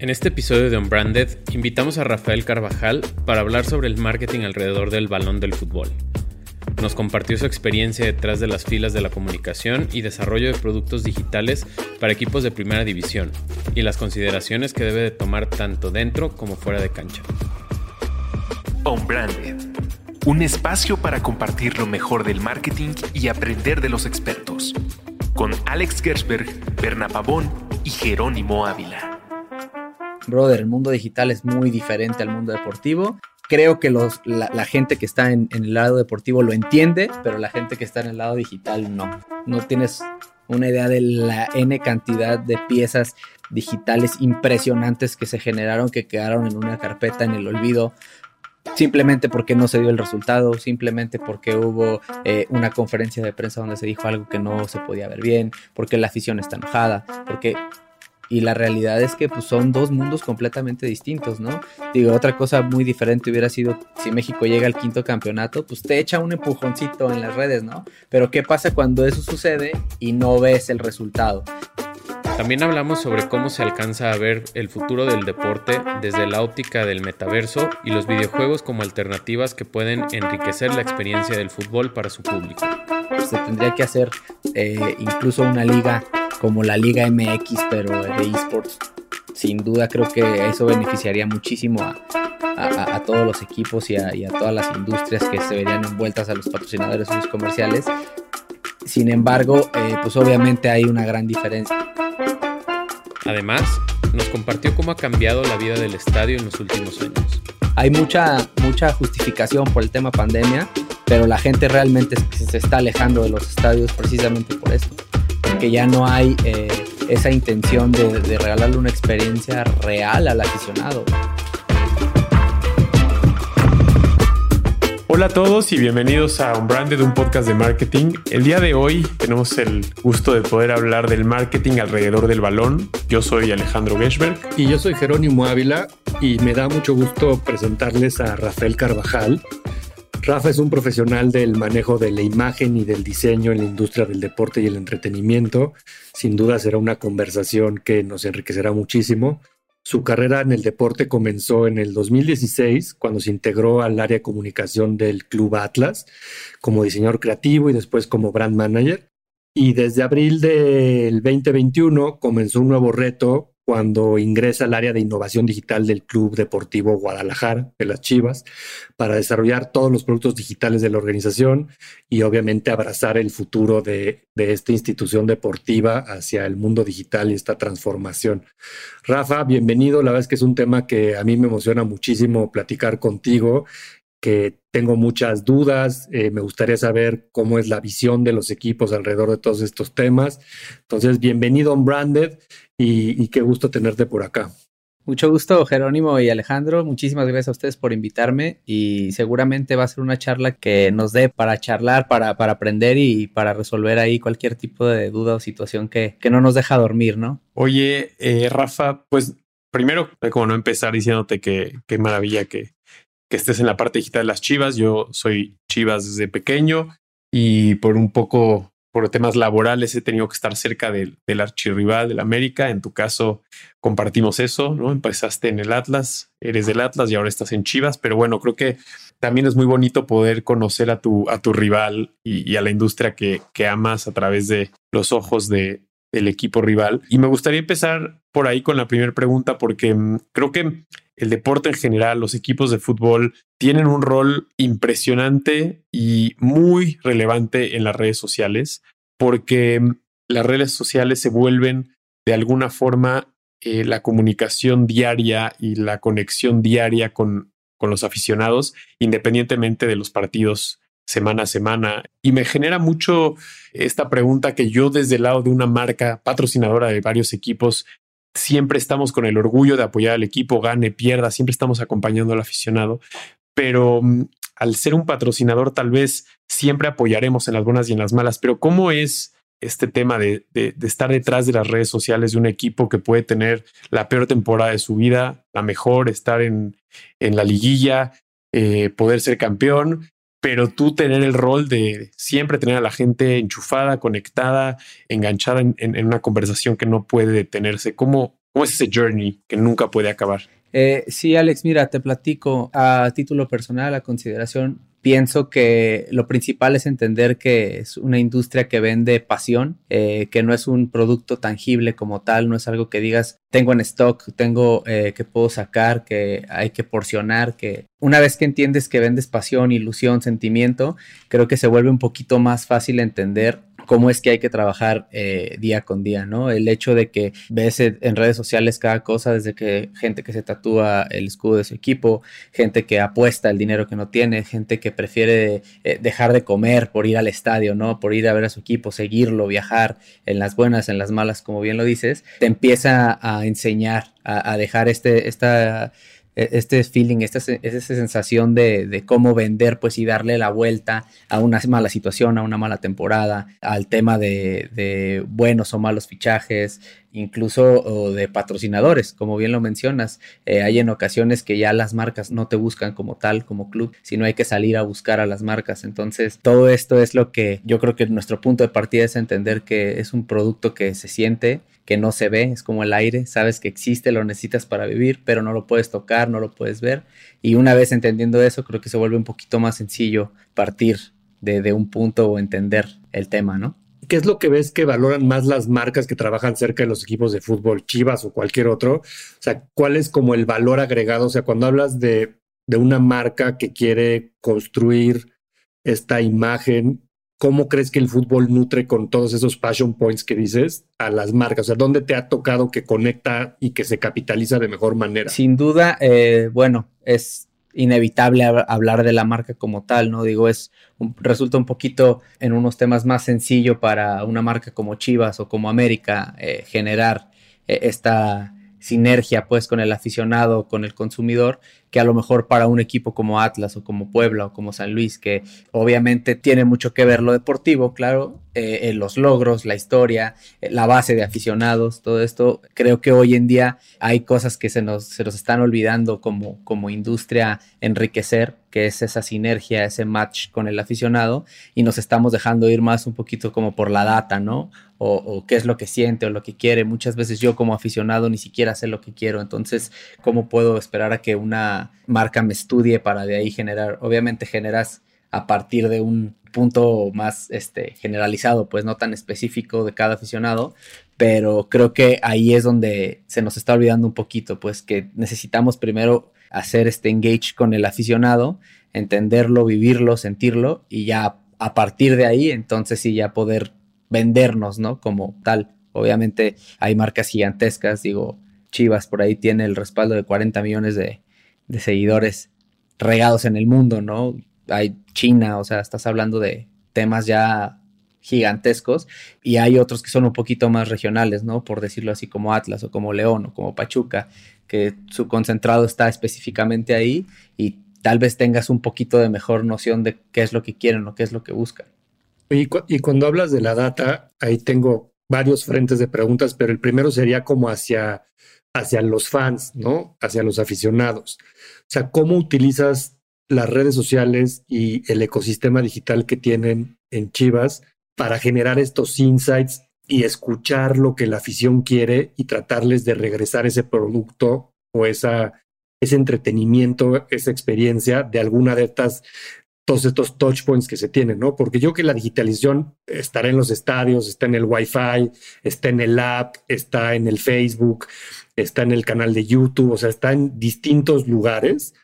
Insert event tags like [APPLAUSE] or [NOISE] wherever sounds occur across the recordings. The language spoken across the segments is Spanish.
En este episodio de Unbranded invitamos a Rafael Carvajal para hablar sobre el marketing alrededor del balón del fútbol. Nos compartió su experiencia detrás de las filas de la comunicación y desarrollo de productos digitales para equipos de primera división y las consideraciones que debe de tomar tanto dentro como fuera de cancha. Unbranded, un espacio para compartir lo mejor del marketing y aprender de los expertos, con Alex Gersberg, Berna Pavón y Jerónimo Ávila brother, el mundo digital es muy diferente al mundo deportivo. Creo que los, la, gente que está en, el lado deportivo lo entiende, pero la gente que está en el lado digital no. No tienes una idea de la N cantidad de piezas digitales impresionantes que se generaron, que quedaron en una carpeta en el olvido, simplemente porque no se dio el resultado, simplemente porque hubo eh, una conferencia de prensa donde se dijo algo que no se podía ver bien, porque la afición está enojada, porque y la realidad es que pues, son dos mundos completamente distintos, ¿no? Digo, otra cosa muy diferente hubiera sido si México llega al quinto campeonato, pues te echa un empujoncito en las redes, ¿no? Pero ¿qué pasa cuando eso sucede y no ves el resultado? También hablamos sobre cómo se alcanza a ver el futuro del deporte desde la óptica del metaverso y los videojuegos como alternativas que pueden enriquecer la experiencia del fútbol para su público. Se tendría que hacer eh, incluso una liga como la Liga MX, pero de esports. Sin duda creo que eso beneficiaría muchísimo a, todos los equipos y a, todas las industrias que se verían envueltas a los patrocinadores y los comerciales. Sin embargo, eh, pues obviamente hay una gran diferencia. Además, nos compartió cómo ha cambiado la vida del estadio en los últimos años. Hay mucha, mucha justificación por el tema pandemia, pero la gente realmente se está alejando de los estadios precisamente por esto que ya no hay eh, esa intención de, regalarle una experiencia real al aficionado. Hola a todos y bienvenidos a Unbranded, un podcast de marketing. El día de hoy tenemos el gusto de poder hablar del marketing alrededor del balón. Yo soy Alejandro Geschberg. Y yo soy Jerónimo Ávila y me da mucho gusto presentarles a Rafael Carvajal. Rafa es un profesional del manejo de la imagen y del diseño en la industria del deporte y el entretenimiento. Sin duda será una conversación que nos enriquecerá muchísimo. Su carrera en el deporte comenzó en el 2016, cuando se integró al área de comunicación del Club Atlas como diseñador creativo y después como brand manager. Y desde abril del 2021 comenzó un nuevo reto cuando ingresa al área de innovación digital del Club Deportivo Guadalajara, de las Chivas, para desarrollar todos los productos digitales de la organización y obviamente abrazar el futuro de, esta institución deportiva hacia el mundo digital y esta transformación. Rafa, bienvenido. La verdad es que es un tema que a mí me emociona muchísimo platicar contigo que tengo muchas dudas, eh, me gustaría saber cómo es la visión de los equipos alrededor de todos estos temas. Entonces, bienvenido a Branded y, qué gusto tenerte por acá. Mucho gusto, Jerónimo y Alejandro. Muchísimas gracias a ustedes por invitarme y seguramente va a ser una charla que nos dé para charlar, para, para aprender y para resolver ahí cualquier tipo de duda o situación que, que no nos deja dormir, ¿no? Oye, eh, Rafa, pues primero, como no empezar diciéndote que qué maravilla que, que estés en la parte digital de las Chivas. Yo soy Chivas desde pequeño y por un poco, por temas laborales, he tenido que estar cerca del, del archirrival del América. En tu caso, compartimos eso, ¿no? Empezaste en el Atlas, eres del Atlas y ahora estás en Chivas, pero bueno, creo que también es muy bonito poder conocer a tu, a tu rival y, a la industria que, que amas a través de los ojos de, del equipo rival. Y me gustaría empezar por ahí con la primera pregunta, porque mm, creo que el deporte en general, los equipos de fútbol tienen un rol impresionante y muy relevante en las redes sociales, porque las redes sociales se vuelven de alguna forma eh, la comunicación diaria y la conexión diaria con, con los aficionados, independientemente de los partidos semana a semana. Y me genera mucho esta pregunta que yo desde el lado de una marca patrocinadora de varios equipos, siempre estamos con el orgullo de apoyar al equipo, gane, pierda, siempre estamos acompañando al aficionado. Pero mm, al ser un patrocinador, tal vez siempre apoyaremos en las buenas y en las malas. Pero ¿cómo es este tema de, estar detrás de las redes sociales de un equipo que puede tener la peor temporada de su vida, la mejor, estar en, en la liguilla, eh, poder ser campeón, pero tú tener el rol de siempre tener a la gente enchufada, conectada, enganchada en, una conversación que no puede detenerse. ¿Cómo, ¿Cómo, es ese journey que nunca puede acabar? Eh, sí, Alex, mira, te platico a título personal, a consideración pienso que lo principal es entender que es una industria que vende pasión, eh, que no es un producto tangible como tal, no es algo que digas tengo en stock, tengo eh, que puedo sacar, que hay que porcionar, que una vez que entiendes que vendes pasión, ilusión, sentimiento, creo que se vuelve un poquito más fácil entender cómo es que hay que trabajar eh, día con día, ¿no? El hecho de que ves en redes sociales cada cosa, desde que gente que se tatúa el escudo de su equipo, gente que apuesta el dinero que no tiene, gente que prefiere eh, dejar de comer por ir al estadio, ¿no? Por ir a ver a su equipo, seguirlo, viajar en las buenas, en las malas, como bien lo dices, te empieza a enseñar, a, a dejar este, esta este feeling, esta, esa sensación de, cómo vender, pues y darle la vuelta a una mala situación, a una mala temporada, al tema de, buenos o malos fichajes, incluso de patrocinadores, como bien lo mencionas. Eh, hay en ocasiones que ya las marcas no te buscan como tal, como club, sino hay que salir a buscar a las marcas. Entonces, todo esto es lo que yo creo que nuestro punto de partida es entender que es un producto que se siente que no se ve, es como el aire, sabes que existe, lo necesitas para vivir, pero no lo puedes tocar, no lo puedes ver. Y una vez entendiendo eso, creo que se vuelve un poquito más sencillo partir de, un punto o entender el tema, ¿no? ¿Qué es lo que ves que valoran más las marcas que trabajan cerca de los equipos de fútbol, Chivas o cualquier otro? O sea, ¿cuál es como el valor agregado? O sea, cuando hablas de, de una marca que quiere construir esta imagen ¿Cómo crees que el fútbol nutre con todos esos passion points que dices a las marcas? O sea, ¿dónde te ha tocado que conecta y que se capitaliza de mejor manera? Sin duda, eh, bueno, es inevitable hablar de la marca como tal, ¿no? Digo, es resulta un poquito en unos temas más sencillo para una marca como Chivas o como América eh, generar eh, esta sinergia pues con el aficionado, con el consumidor, que a lo mejor para un equipo como Atlas o como Puebla o como San Luis, que obviamente tiene mucho que ver lo deportivo, claro, eh, los logros, la historia, eh, la base de aficionados, todo esto, creo que hoy en día hay cosas que se nos, se nos están olvidando como, como industria enriquecer, que es esa sinergia, ese match con el aficionado, y nos estamos dejando ir más un poquito como por la data, ¿no? O, o, qué es lo que siente o lo que quiere. Muchas veces yo como aficionado ni siquiera sé lo que quiero, entonces, ¿cómo puedo esperar a que una marca me estudie para de ahí generar, obviamente generas a partir de un punto más este, generalizado, pues no tan específico de cada aficionado, pero creo que ahí es donde se nos está olvidando un poquito, pues que necesitamos primero hacer este engage con el aficionado, entenderlo, vivirlo, sentirlo y ya a partir de ahí entonces sí ya poder vendernos, ¿no? Como tal. Obviamente hay marcas gigantescas, digo, Chivas por ahí tiene el respaldo de 40 millones de, de seguidores regados en el mundo, ¿no? Hay China, o sea, estás hablando de temas ya gigantescos y hay otros que son un poquito más regionales, ¿no? Por decirlo así como Atlas o como León o como Pachuca, que su concentrado está específicamente ahí y tal vez tengas un poquito de mejor noción de qué es lo que quieren o qué es lo que buscan. Y, cuando hablas de la data, ahí tengo varios frentes de preguntas, pero el primero sería como hacia hacia los fans, ¿no? Hacia los aficionados. O sea, ¿cómo utilizas las redes sociales y el ecosistema digital que tienen en Chivas para generar estos insights y escuchar lo que la afición quiere y tratarles de regresar ese producto o esa, ese entretenimiento, esa experiencia de alguna de estas todos estos touch points que se tienen, ¿no? Porque yo que la digitalización estará en los estadios, está en el Wi-Fi, está en el app, está en el Facebook, está en el canal de YouTube, o sea, está en distintos lugares.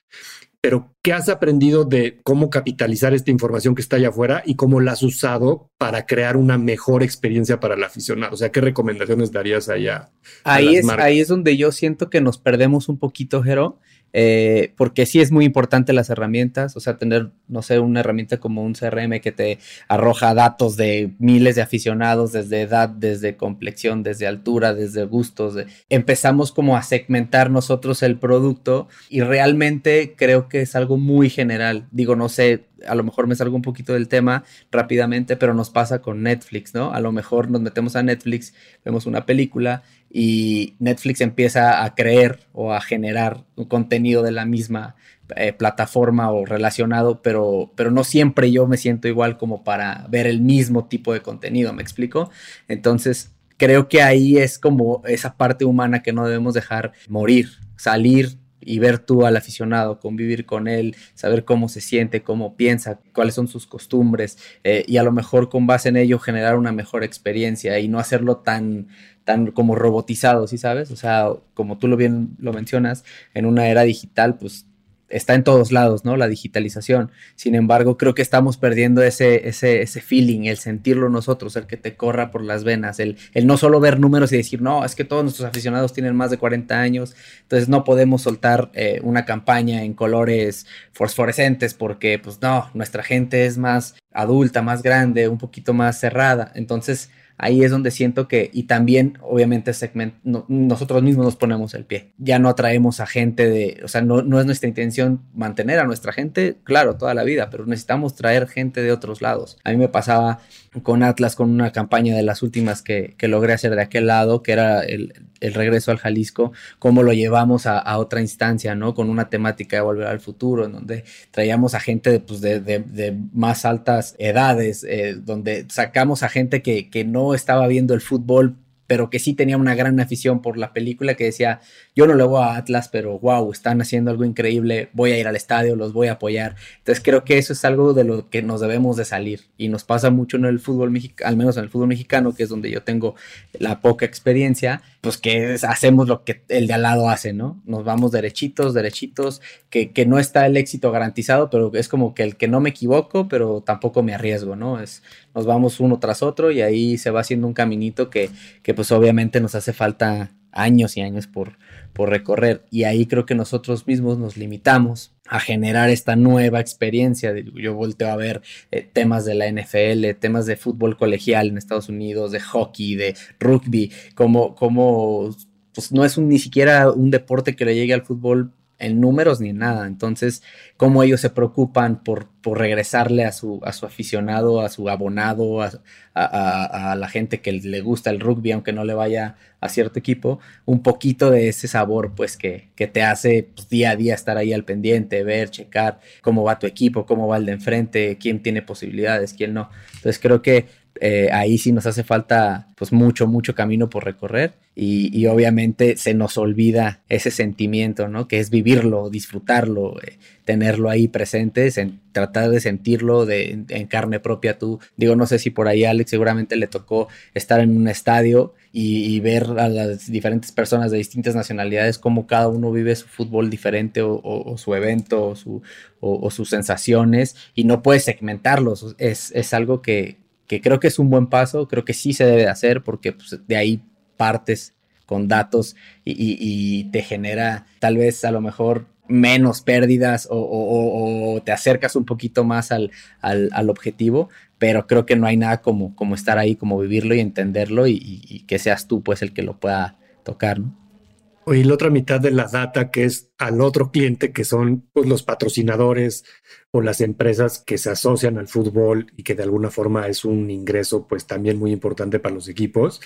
Pero, ¿qué has aprendido de cómo capitalizar esta información que está allá afuera y cómo la has usado para crear una mejor experiencia para el aficionado? O sea, ¿qué recomendaciones darías allá? Ahí, es, ahí es donde yo siento que nos perdemos un poquito, Jero, eh, porque sí es muy importante las herramientas, o sea, tener, no sé, una herramienta como un CRM que te arroja datos de miles de aficionados, desde edad, desde complexión, desde altura, desde gustos. Empezamos como a segmentar nosotros el producto y realmente creo que es algo muy general. Digo, no sé, a lo mejor me salgo un poquito del tema rápidamente, pero nos pasa con Netflix, ¿no? A lo mejor nos metemos a Netflix, vemos una película y Netflix empieza a creer o a generar un contenido de la misma eh, plataforma o relacionado, pero, pero no siempre yo me siento igual como para ver el mismo tipo de contenido, ¿me explico? Entonces, creo que ahí es como esa parte humana que no debemos dejar morir, salir y ver tú al aficionado, convivir con él, saber cómo se siente, cómo piensa, cuáles son sus costumbres eh, y a lo mejor con base en ello generar una mejor experiencia y no hacerlo tan tan como robotizado, ¿sí sabes? O sea, como tú lo bien lo mencionas, en una era digital, pues está en todos lados, ¿no? La digitalización. Sin embargo, creo que estamos perdiendo ese, ese, ese feeling, el sentirlo nosotros, el que te corra por las venas, el, el no solo ver números y decir, no, es que todos nuestros aficionados tienen más de 40 años, entonces no podemos soltar eh, una campaña en colores fosforescentes porque, pues no, nuestra gente es más adulta, más grande, un poquito más cerrada. Entonces, ahí es donde siento que, y también obviamente segment, nosotros mismos nos ponemos el pie. Ya no atraemos a gente de, o sea, no, no, es nuestra intención mantener a nuestra gente, claro, toda la vida, pero necesitamos traer gente de otros lados. A mí me pasaba con Atlas, con una campaña de las últimas que, que logré hacer de aquel lado, que era el, el regreso al Jalisco, cómo lo llevamos a, a, otra instancia, ¿no? Con una temática de volver al futuro, en donde traíamos a gente de, pues, de, de, de más altas edades, eh, donde sacamos a gente que, que no estaba viendo el fútbol pero que sí tenía una gran afición por la película, que decía, yo no le voy a Atlas, pero wow, están haciendo algo increíble, voy a ir al estadio, los voy a apoyar. Entonces creo que eso es algo de lo que nos debemos de salir y nos pasa mucho en el fútbol mexicano, al menos en el fútbol mexicano, que es donde yo tengo la poca experiencia, pues que hacemos lo que el de al lado hace, ¿no? Nos vamos derechitos, derechitos, que, que no está el éxito garantizado, pero es como que el que no me equivoco, pero tampoco me arriesgo, ¿no? Es, nos vamos uno tras otro y ahí se va haciendo un caminito que, que pues obviamente nos hace falta años y años por, por recorrer. Y ahí creo que nosotros mismos nos limitamos a generar esta nueva experiencia. Yo volteo a ver eh, temas de la NFL, temas de fútbol colegial en Estados Unidos, de hockey, de rugby, como, como pues no es un, ni siquiera un deporte que le llegue al fútbol en números ni en nada. Entonces, cómo ellos se preocupan por, por regresarle a su, a su aficionado, a su abonado, a, a, la gente que le gusta el rugby, aunque no le vaya a cierto equipo, un poquito de ese sabor, pues que, que te hace pues, día a día estar ahí al pendiente, ver, checar cómo va tu equipo, cómo va el de enfrente, quién tiene posibilidades, quién no. Entonces, creo que eh, ahí sí nos hace falta pues mucho, mucho camino por recorrer y, y, obviamente se nos olvida ese sentimiento, ¿no? Que es vivirlo, disfrutarlo, eh, tenerlo ahí presente, tratar de sentirlo de, en carne propia tú. Digo, no sé si por ahí Alex seguramente le tocó estar en un estadio y, ver a las diferentes personas de distintas nacionalidades cómo cada uno vive su fútbol diferente o su evento o, su, o, sus sensaciones y no puedes segmentarlos. Es, es algo que, creo que es un buen paso, creo que sí se debe hacer porque pues, de ahí partes con datos y, te genera tal vez a lo mejor menos pérdidas o, te acercas un poquito más al, al, al, objetivo, pero creo que no hay nada como, como estar ahí, como vivirlo y entenderlo y, y, que seas tú pues el que lo pueda tocar, ¿no? Y la otra mitad de la data que es al otro cliente, que son pues, los patrocinadores o las empresas que se asocian al fútbol y que de alguna forma es un ingreso pues también muy importante para los equipos.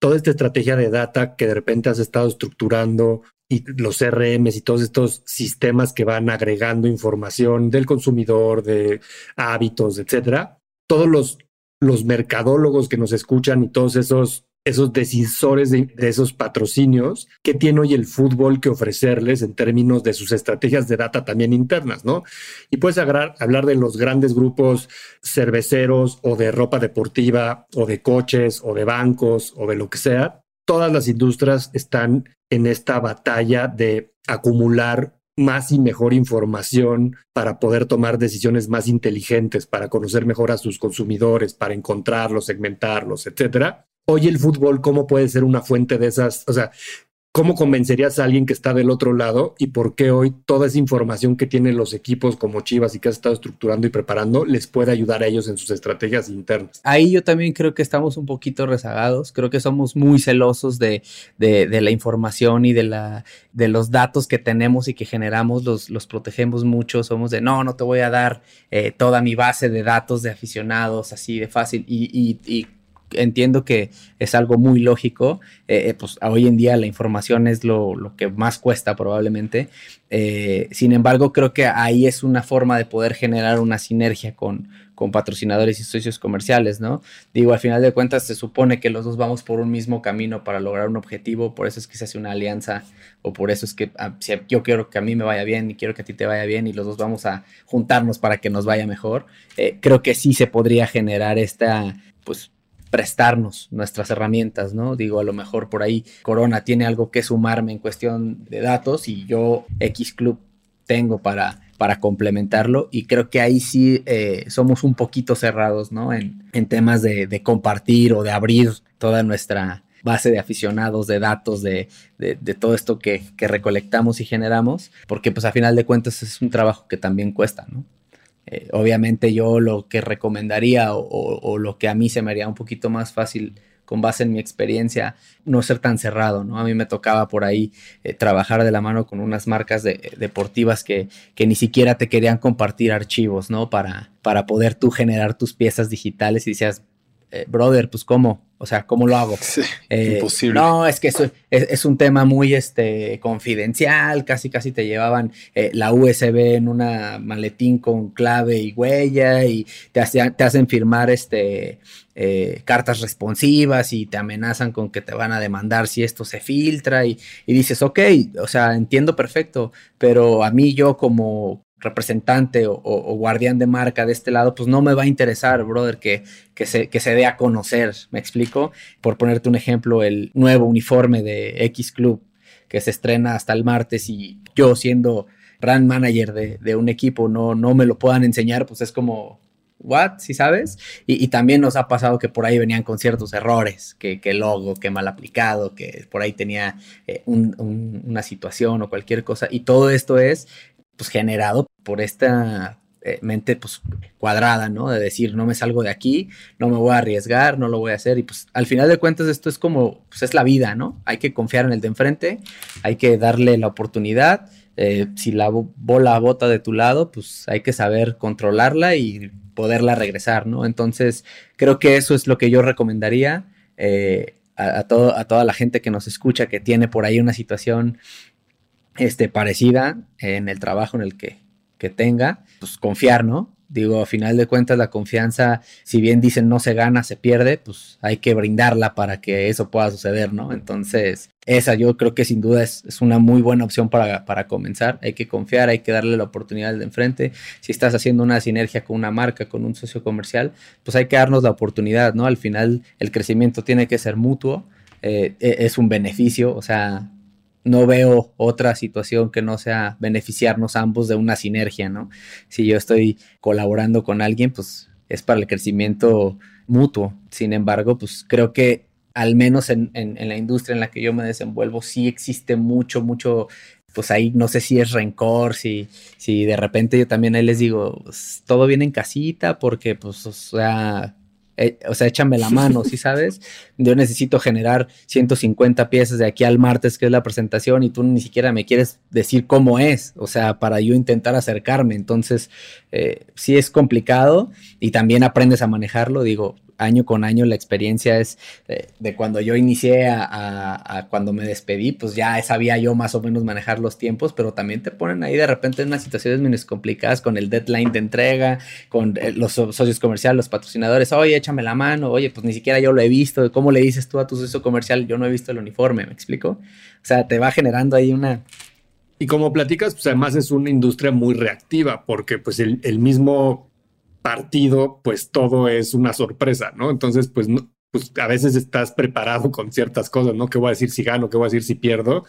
Toda esta estrategia de data que de repente has estado estructurando y los CRMs y todos estos sistemas que van agregando información del consumidor, de hábitos, etcétera. Todos los, los mercadólogos que nos escuchan y todos esos esos decisores de, esos patrocinios que tiene hoy el fútbol que ofrecerles en términos de sus estrategias de data también internas, ¿no? Y puedes agarrar, hablar de los grandes grupos cerveceros o de ropa deportiva o de coches o de bancos o de lo que sea. Todas las industrias están en esta batalla de acumular más y mejor información para poder tomar decisiones más inteligentes, para conocer mejor a sus consumidores, para encontrarlos, segmentarlos, etcétera hoy el fútbol, ¿cómo puede ser una fuente de esas? O sea, ¿Cómo convencerías a alguien que está del otro lado y por qué hoy toda esa información que tienen los equipos como Chivas y que has estado estructurando y preparando les puede ayudar a ellos en sus estrategias internas? Ahí yo también creo que estamos un poquito rezagados, creo que somos muy celosos de, de, la información y de, la, de los datos que tenemos y que generamos, los, los protegemos mucho, somos de no, no te voy a dar eh, toda mi base de datos de aficionados así de fácil y, entiendo que es algo muy lógico, eh, eh, pues hoy en día la información es lo, que más cuesta probablemente, eh, sin embargo creo que ahí es una forma de poder generar una sinergia con, con patrocinadores y socios comerciales, ¿no? Digo, al final de cuentas se supone que los dos vamos por un mismo camino para lograr un objetivo, por eso es que se hace una alianza o por eso es que ah, yo quiero que a mí me vaya bien y quiero que a ti te vaya bien y los dos vamos a juntarnos para que nos vaya mejor. creo que sí se podría generar esta, pues, prestarnos nuestras herramientas, ¿no? Digo, a lo mejor por ahí Corona tiene algo que sumarme en cuestión de datos y yo X Club tengo para, para complementarlo y creo que ahí sí eh, somos un poquito cerrados, ¿no? En, temas de, compartir o de abrir toda nuestra base de aficionados, de datos, de, todo esto que, que, recolectamos y generamos, porque pues a final de cuentas es un trabajo que también cuesta, ¿no? Eh, obviamente yo lo que recomendaría o, lo que a mí se me haría un poquito más fácil con base en mi experiencia, no ser tan cerrado, ¿no? A mí me tocaba por ahí eh, trabajar de la mano con unas marcas deportivas que, que, ni siquiera te querían compartir archivos, ¿no? Para, para poder tú generar tus piezas digitales y decías, eh, brother, pues cómo, o sea, ¿cómo lo hago? [LAUGHS] Eh, imposible. No, es que eso es, un tema muy este, confidencial, casi casi te llevaban eh, la USB en una maletín con clave y huella y te, te hacen firmar este, cartas responsivas y te amenazan con que te van a demandar si esto se filtra y, y dices, ok, o sea, entiendo perfecto, pero a mí yo como, representante o, guardián de marca de este lado, pues no me va a interesar, brother, que, que, se, que se dé a conocer, ¿me explico? Por ponerte un ejemplo, el nuevo uniforme de X Club que se estrena hasta el martes y yo siendo brand manager de, un equipo no, no me lo puedan enseñar, pues es como, what, si sabes? Y, también nos ha pasado que por ahí venían con ciertos errores, que, que logo, que mal aplicado, que por ahí tenía eh, una situación o cualquier cosa. Y todo esto es pues generado por esta eh, mente pues cuadrada, ¿no? De decir, no me salgo de aquí, no me voy a arriesgar, no lo voy a hacer y pues al final de cuentas esto es como, pues es la vida, ¿no? Hay que confiar en el de enfrente, hay que darle la oportunidad, eh, si la bola bota de tu lado, pues hay que saber controlarla y poderla regresar, ¿no? Entonces creo que eso es lo que yo recomendaría eh, a, todo, a toda la gente que nos escucha que tiene por ahí una situación este, parecida en el trabajo en el que, que tenga, pues confiar, ¿no? Digo, a final de cuentas la confianza, si bien dicen no se gana, se pierde, pues hay que brindarla para que eso pueda suceder, ¿no? Entonces, esa yo creo que sin duda es, una muy buena opción para, para, comenzar. Hay que confiar, hay que darle la oportunidad al de enfrente. Si estás haciendo una sinergia con una marca, con un socio comercial, pues hay que darnos la oportunidad, ¿no? Al final el crecimiento tiene que ser mutuo. Eh, e, es un beneficio, o sea, no veo otra situación que no sea beneficiarnos ambos de una sinergia, ¿no? Si yo estoy colaborando con alguien, pues es para el crecimiento mutuo. Sin embargo, pues creo que al menos en, la industria en la que yo me desenvuelvo, sí existe mucho, mucho, pues ahí no sé si es rencor, si, si de repente yo también ahí les digo, pues, todo viene en casita, porque pues, o sea, eh, o sea, échame la mano, ¿sí sabes? Yo necesito generar 150 piezas de aquí al martes, que es la presentación, y tú ni siquiera me quieres decir cómo es, o sea, para yo intentar acercarme. Entonces, eh, sí es complicado y también aprendes a manejarlo. Digo, año con año la experiencia es eh, de cuando yo inicié a, cuando me despedí, pues ya sabía yo más o menos manejar los tiempos, pero también te ponen ahí de repente en unas situaciones menos complicadas con el deadline de entrega, con eh, los socios comerciales, los patrocinadores, oye, échame la mano, oye, pues ni siquiera yo lo he visto, ¿cómo le dices tú a tu socio comercial? Yo no he visto el uniforme, ¿me explico? O sea, te va generando ahí una... Y como platicas, pues además es una industria muy reactiva, porque pues el, el mismo partido, pues todo es una sorpresa, ¿no? Entonces, pues, pues a veces estás preparado con ciertas cosas, ¿no? ¿Qué voy a decir si gano? ¿Qué voy a decir si pierdo?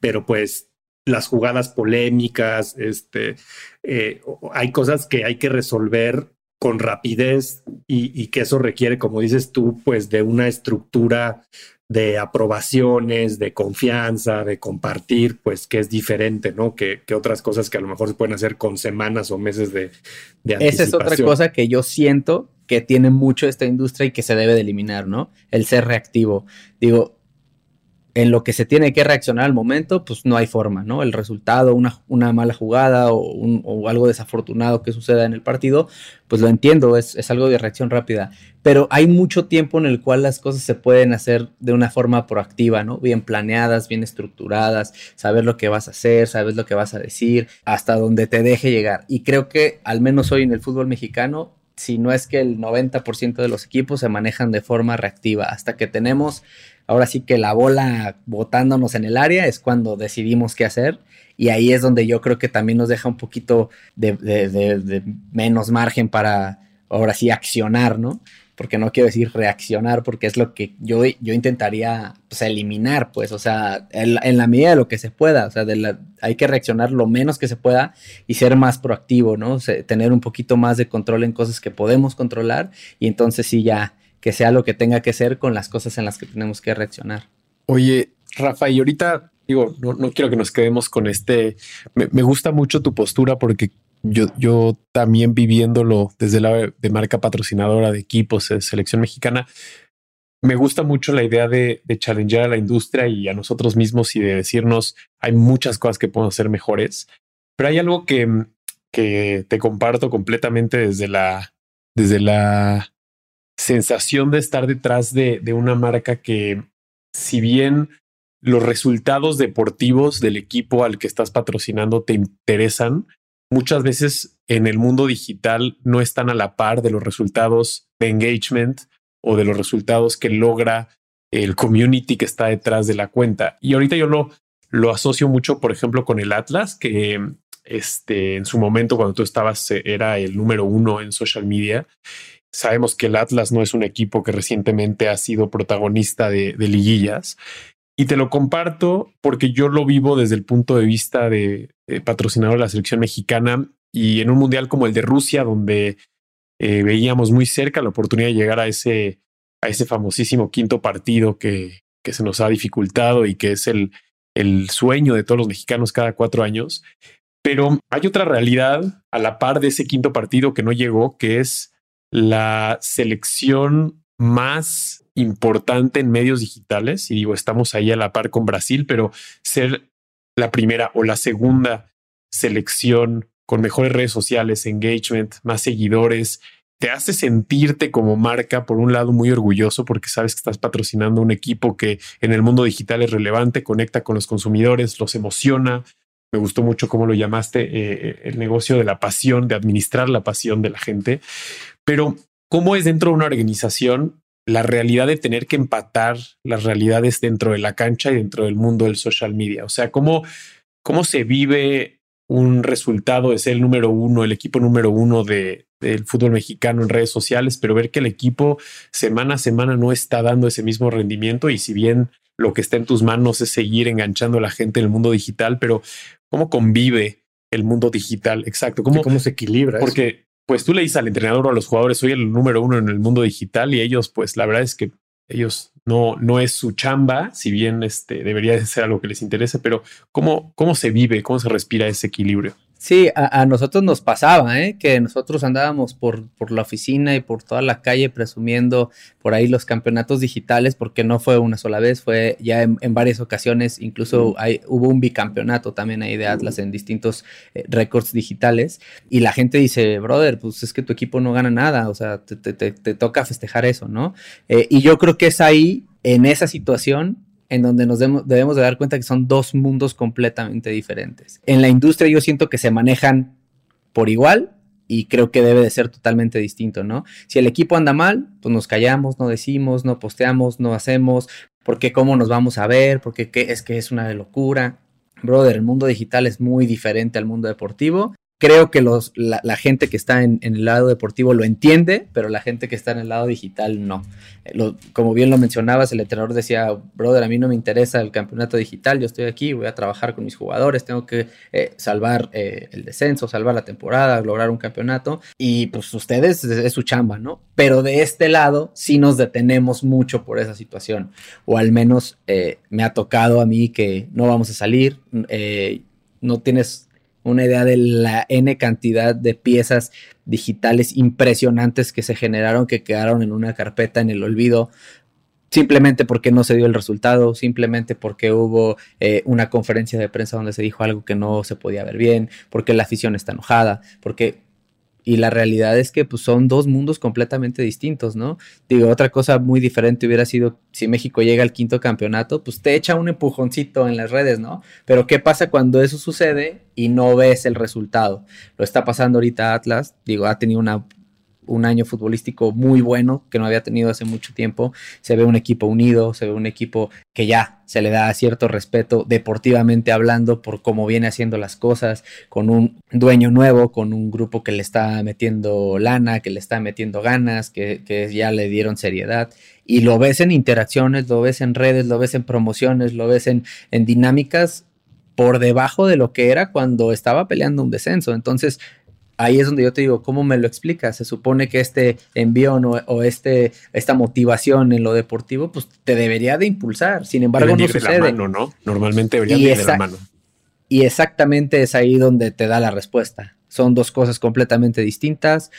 Pero pues las jugadas polémicas, este, eh, hay cosas que hay que resolver con rapidez y, que eso requiere, como dices tú, pues de una estructura de aprobaciones, de confianza, de compartir, pues que es diferente, ¿no? Que, otras cosas que a lo mejor se pueden hacer con semanas o meses de, de anticipación. Esa es otra cosa que yo siento que tiene mucho esta industria y que se debe de eliminar, ¿no? El ser reactivo. Digo, en lo que se tiene que reaccionar al momento, pues no hay forma, ¿no? El resultado, una, mala jugada o, algo desafortunado que suceda en el partido, pues lo entiendo, es, es, algo de reacción rápida. Pero hay mucho tiempo en el cual las cosas se pueden hacer de una forma proactiva, ¿no? Bien planeadas, bien estructuradas, saber lo que vas a hacer, sabes lo que vas a decir, hasta donde te deje llegar. Y creo que al menos hoy en el fútbol mexicano si no es que el 90% de los equipos se manejan de forma reactiva. Hasta que tenemos ahora sí que la bola botándonos en el área es cuando decidimos qué hacer. Y ahí es donde yo creo que también nos deja un poquito de, menos margen para ahora sí accionar, ¿no? Porque no quiero decir reaccionar, porque es lo que yo, yo intentaría pues, eliminar, pues, o sea, en, la medida de lo que se pueda, o sea, hay que reaccionar lo menos que se pueda y ser más proactivo, ¿no? tener un poquito más de control en cosas que podemos controlar y entonces sí ya que sea lo que tenga que ser con las cosas en las que tenemos que reaccionar. Oye, Rafa, y ahorita digo, no, no quiero que nos quedemos con este. Me, gusta mucho tu postura porque yo, yo también viviéndolo desde la de marca patrocinadora de equipos de selección mexicana, me gusta mucho la idea de, de challengear a la industria y a nosotros mismos y de decirnos hay muchas cosas que podemos hacer mejores, pero hay algo que, que te comparto completamente desde la, desde la sensación de estar detrás de, una marca que, si bien los resultados deportivos del equipo al que estás patrocinando te interesan, muchas veces en el mundo digital no están a la par de los resultados de engagement o de los resultados que logra el community que está detrás de la cuenta. Y ahorita yo lo, lo asocio mucho, por ejemplo, con el Atlas, que este, en su momento, cuando tú estabas, era el número uno en social media. Sabemos que el Atlas no es un equipo que recientemente ha sido protagonista de, liguillas. Y te lo comparto porque yo lo vivo desde el punto de vista de, patrocinador de la selección mexicana y en un mundial como el de Rusia, donde eh, veíamos muy cerca la oportunidad de llegar a ese, a ese famosísimo quinto partido que, que se nos ha dificultado y que es el, el sueño de todos los mexicanos cada cuatro años. Pero hay otra realidad a la par de ese quinto partido que no llegó, que es la selección más importante en medios digitales, y digo, estamos ahí a la par con Brasil, pero ser la primera o la segunda selección con mejores redes sociales, engagement, más seguidores, te hace sentirte como marca, por un lado, muy orgulloso porque sabes que estás patrocinando un equipo que en el mundo digital es relevante, conecta con los consumidores, los emociona. Me gustó mucho cómo lo llamaste, eh, eh, el negocio de la pasión, de administrar la pasión de la gente. Pero, ¿cómo es dentro de una organización la realidad de tener que empatar las realidades dentro de la cancha y dentro del mundo del social media? O sea, ¿cómo, cómo se vive un resultado de ser el número uno, el equipo número uno de, del fútbol mexicano en redes sociales, pero ver que el equipo semana a semana no está dando ese mismo rendimiento y si bien lo que está en tus manos es seguir enganchando a la gente en el mundo digital, pero ¿cómo convive el mundo digital? Exacto. ¿Cómo, ¿Cómo se equilibra? Porque pues tú le dices al entrenador o a los jugadores, soy el número uno en el mundo digital y ellos, pues la verdad es que ellos no, no es su chamba, si bien este, debería ser algo que les interese, pero ¿cómo, cómo se vive, cómo se respira ese equilibrio? Sí, a, nosotros nos pasaba, ¿eh? que nosotros andábamos por, por, la oficina y por toda la calle presumiendo por ahí los campeonatos digitales, porque no fue una sola vez, fue ya en, varias ocasiones, incluso hay, hubo un bicampeonato también ahí de Atlas en distintos eh, récords digitales, y la gente dice, brother, pues es que tu equipo no gana nada, o sea, te, te, toca festejar eso, ¿no? Eh, y yo creo que es ahí, en esa situación, en donde nos debemos de dar cuenta que son dos mundos completamente diferentes. En la industria yo siento que se manejan por igual y creo que debe de ser totalmente distinto, ¿no? Si el equipo anda mal, pues nos callamos, no decimos, no posteamos, no hacemos, porque cómo nos vamos a ver, porque es que es una locura. Brother, el mundo digital es muy diferente al mundo deportivo creo que los, la, gente que está en, el lado deportivo lo entiende, pero la gente que está en el lado digital no. Eh, como bien lo mencionabas, el entrenador decía, brother, a mí no me interesa el campeonato digital, yo estoy aquí, voy a trabajar con mis jugadores, tengo que eh, salvar eh, el descenso, salvar la temporada, lograr un campeonato, y pues ustedes es, su chamba, ¿no? Pero de este lado sí nos detenemos mucho por esa situación, o al menos me ha tocado a mí que no vamos a salir, no tienes una idea de la N cantidad de piezas digitales impresionantes que se generaron, que quedaron en una carpeta en el olvido, simplemente porque no se dio el resultado, simplemente porque hubo eh, una conferencia de prensa donde se dijo algo que no se podía ver bien, porque la afición está enojada, porque y la realidad es que pues, son dos mundos completamente distintos, ¿no? Digo, otra cosa muy diferente hubiera sido si México llega al quinto campeonato, pues te echa un empujoncito en las redes, ¿no? Pero ¿qué pasa cuando eso sucede y no ves el resultado? Lo está pasando ahorita Atlas, digo, ha tenido una un año futbolístico muy bueno que no había tenido hace mucho tiempo. Se ve un equipo unido, se ve un equipo que ya se le da cierto respeto deportivamente hablando por cómo viene haciendo las cosas, con un dueño nuevo, con un grupo que le está metiendo lana, que le está metiendo ganas, que, ya le dieron seriedad. Y lo ves en interacciones, lo ves en redes, lo ves en promociones, lo ves en, en dinámicas por debajo de lo que era cuando estaba peleando un descenso. Entonces, ahí es donde yo te digo, ¿cómo me lo explicas? Se supone que este envión o, este, esta motivación en lo deportivo, pues te debería de impulsar. Sin embargo, no sucede. la mano, ¿no? Normalmente debería ir de la mano. Y exactamente es ahí donde te da la respuesta. Son dos cosas completamente distintas.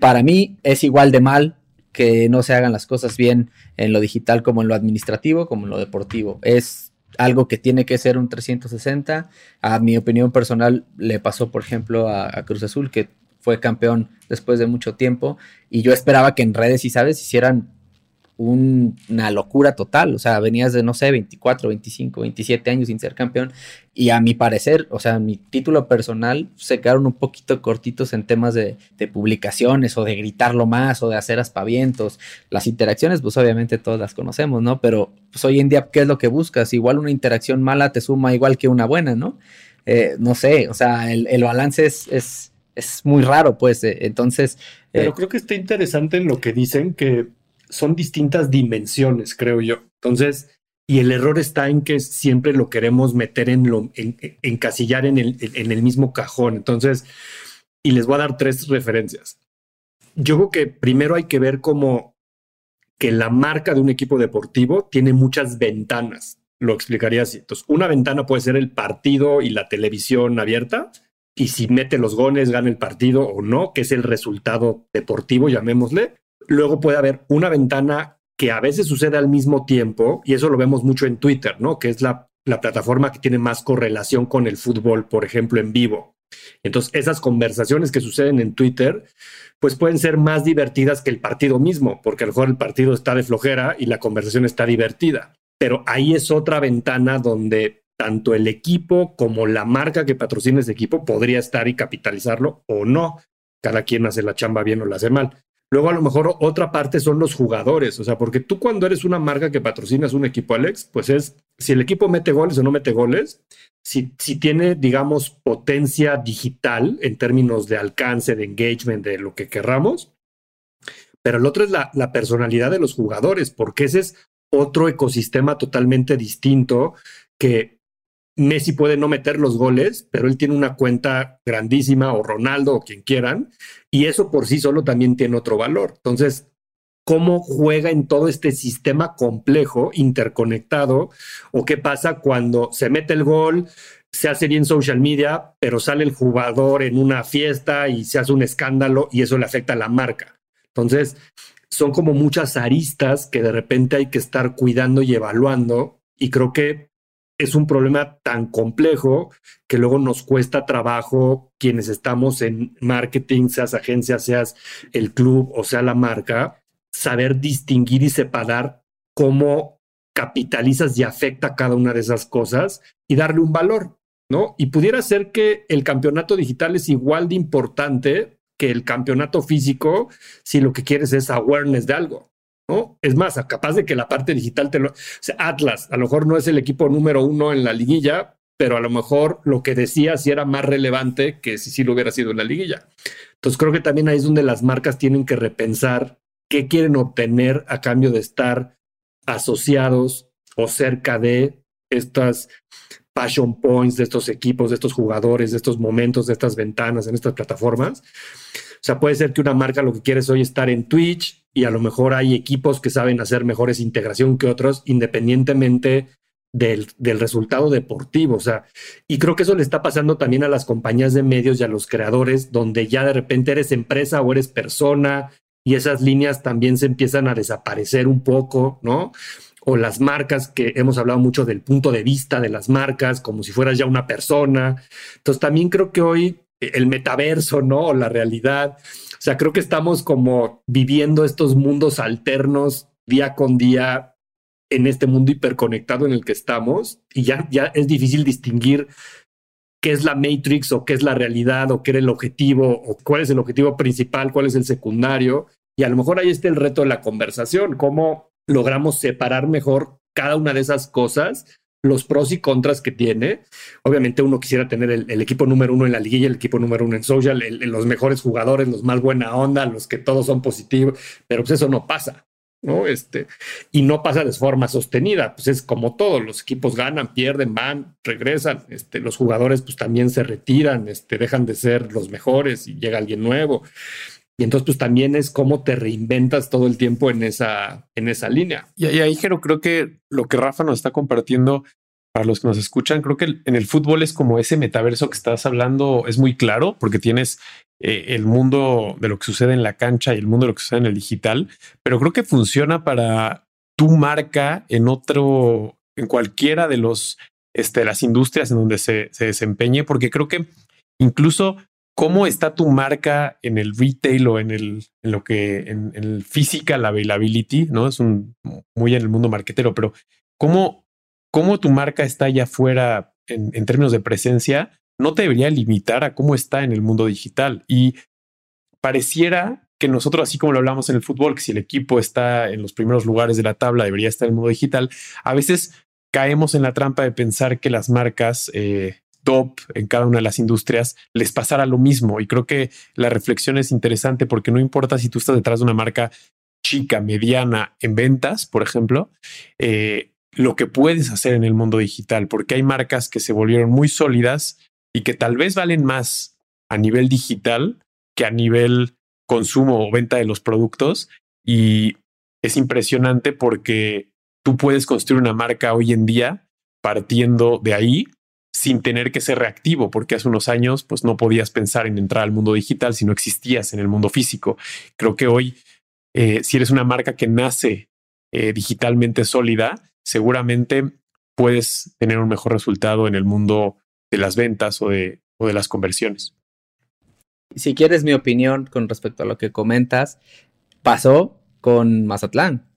para mí es igual de mal que no se hagan las cosas bien en lo digital como en lo administrativo, como en lo deportivo. Es algo que tiene que ser un 360. A mi opinión personal le pasó, por ejemplo, a, Cruz Azul, que fue campeón después de mucho tiempo, y yo esperaba que en redes, y sabes, hicieran una locura total. O sea, venías de, no sé, 24, 25, 27 años sin ser campeón. Y a mi parecer, o sea, mi título personal se quedaron un poquito cortitos en temas de, publicaciones o de gritarlo más o de hacer aspavientos. Las interacciones, pues obviamente todas las conocemos, ¿no? Pero pues hoy en día, ¿qué es lo que buscas? Igual una interacción mala te suma igual que una buena, ¿no? Eh, no sé, o sea, el, balance es, es, es, muy raro, pues. Eh, entonces. Pero eh, creo que está interesante en lo que dicen que son distintas dimensiones, creo yo. Entonces, y el error está en que siempre lo queremos meter en lo, en, encasillar en el, en el mismo cajón. Entonces, y les voy a dar tres referencias. Yo creo que primero hay que ver cómo que la marca de un equipo deportivo tiene muchas ventanas. Lo explicaría así. Entonces, una ventana puede ser el partido y la televisión abierta, y si mete los goles, gana el partido o no, que es el resultado deportivo, llamémosle. Luego puede haber una ventana que a veces sucede al mismo tiempo, y eso lo vemos mucho en Twitter, ¿no? Que es la, plataforma que tiene más correlación con el fútbol, por ejemplo, en vivo. Entonces, esas conversaciones que suceden en Twitter, pues pueden ser más divertidas que el partido mismo, porque a lo mejor el partido está de flojera y la conversación está divertida. Pero ahí es otra ventana donde tanto el equipo como la marca que patrocina ese equipo podría estar y capitalizarlo o no. Cada quien hace la chamba bien o la hace mal. Luego a lo mejor otra parte son los jugadores, o sea, porque tú cuando eres una marca que patrocinas un equipo, Alex, pues es si el equipo mete goles o no mete goles, si, si tiene, digamos, potencia digital en términos de alcance, de engagement, de lo que querramos, pero el otro es la, la personalidad de los jugadores, porque ese es otro ecosistema totalmente distinto que Messi puede no meter los goles, pero él tiene una cuenta grandísima, o Ronaldo, o quien quieran, y eso por sí solo también tiene otro valor. Entonces, ¿cómo juega en todo este sistema complejo, interconectado? ¿O qué pasa cuando se mete el gol, se hace bien social media, pero sale el jugador en una fiesta y se hace un escándalo y eso le afecta a la marca? Entonces, son como muchas aristas que de repente hay que estar cuidando y evaluando. Y creo que es un problema tan complejo que luego nos cuesta trabajo quienes estamos en marketing, seas agencia, seas el club o sea la marca, saber distinguir y separar cómo capitalizas y afecta cada una de esas cosas y darle un valor, ¿no? Y pudiera ser que el campeonato digital es igual de importante que el campeonato físico si lo que quieres es awareness de algo. Es más, capaz de que la parte digital te lo... Sea, Atlas, a lo mejor no es el equipo número uno en la liguilla, pero a lo mejor lo que decía sí era más relevante que si sí lo hubiera sido en la liguilla. Entonces creo que también ahí es donde las marcas tienen que repensar qué quieren obtener a cambio de estar asociados o cerca de estas passion points de estos equipos, de estos jugadores, de estos momentos, de estas ventanas en estas plataformas. O sea, puede ser que una marca lo que quiere es hoy estar en Twitch y a lo mejor hay equipos que saben hacer mejores integración que otros, independientemente del, del, resultado deportivo. O sea, y creo que eso le está pasando también a las compañías de medios y a los creadores, donde ya de repente eres empresa o eres persona y esas líneas también se empiezan a desaparecer un poco, ¿no? o las marcas, que hemos hablado mucho del punto de vista de las marcas, como si fueras ya una persona. Entonces también creo que hoy el metaverso, ¿no? O la realidad. O sea, creo que estamos como viviendo estos mundos alternos día con día en este mundo hiperconectado en el que estamos y ya, ya es difícil distinguir qué es la Matrix o qué es la realidad o qué era el objetivo o cuál es el objetivo principal, cuál es el secundario. Y a lo mejor ahí está el reto de la conversación, cómo logramos separar mejor cada una de esas cosas, los pros y contras que tiene. Obviamente uno quisiera tener el, equipo número uno en la liguilla, el equipo número uno en social, los mejores jugadores, los más buena onda, los que todos son positivos, pero pues eso no pasa. ¿no? Este, y no pasa de forma sostenida, pues es como todo, los equipos ganan, pierden, van, regresan, este, los jugadores pues también se retiran, este, dejan de ser los mejores y llega alguien nuevo. Y entonces, pues también es cómo te reinventas todo el tiempo en esa, en esa línea. Y, ahí, creo que lo que Rafa nos está compartiendo para los que nos escuchan, creo que en el fútbol es como ese metaverso que estás hablando, es muy claro, porque tienes eh, el mundo de lo que sucede en la cancha y el mundo de lo que sucede en el digital, pero creo que funciona para tu marca en otro, en cualquiera de los, este, las industrias en donde se, se desempeñe, porque creo que incluso ¿Cómo está tu marca en el retail o en el en lo que en, el physical availability? No es un muy en el mundo marquetero, pero ¿cómo, cómo tu marca está allá afuera en, en términos de presencia? No te debería limitar a cómo está en el mundo digital. Y pareciera que nosotros, así como lo hablamos en el fútbol, que si el equipo está en los primeros lugares de la tabla, debería estar en el mundo digital. A veces caemos en la trampa de pensar que las marcas eh, top en cada una de las industrias les pasara lo mismo. Y creo que la reflexión es interesante porque no importa si tú estás detrás de una marca chica, mediana en ventas, por ejemplo, eh, lo que puedes hacer en el mundo digital, porque hay marcas que se volvieron muy sólidas y que tal vez valen más a nivel digital que a nivel consumo o venta de los productos. Y es impresionante porque tú puedes construir una marca hoy en día partiendo de ahí sin tener que ser reactivo, porque hace unos años pues no podías pensar en entrar al mundo digital si no existías en el mundo físico. Creo que hoy, eh, si eres una marca que nace eh, digitalmente sólida, seguramente puedes tener un mejor resultado en el mundo de las ventas o de, o de las conversiones. Si quieres mi opinión con respecto a lo que comentas, pasó con Mazatlán.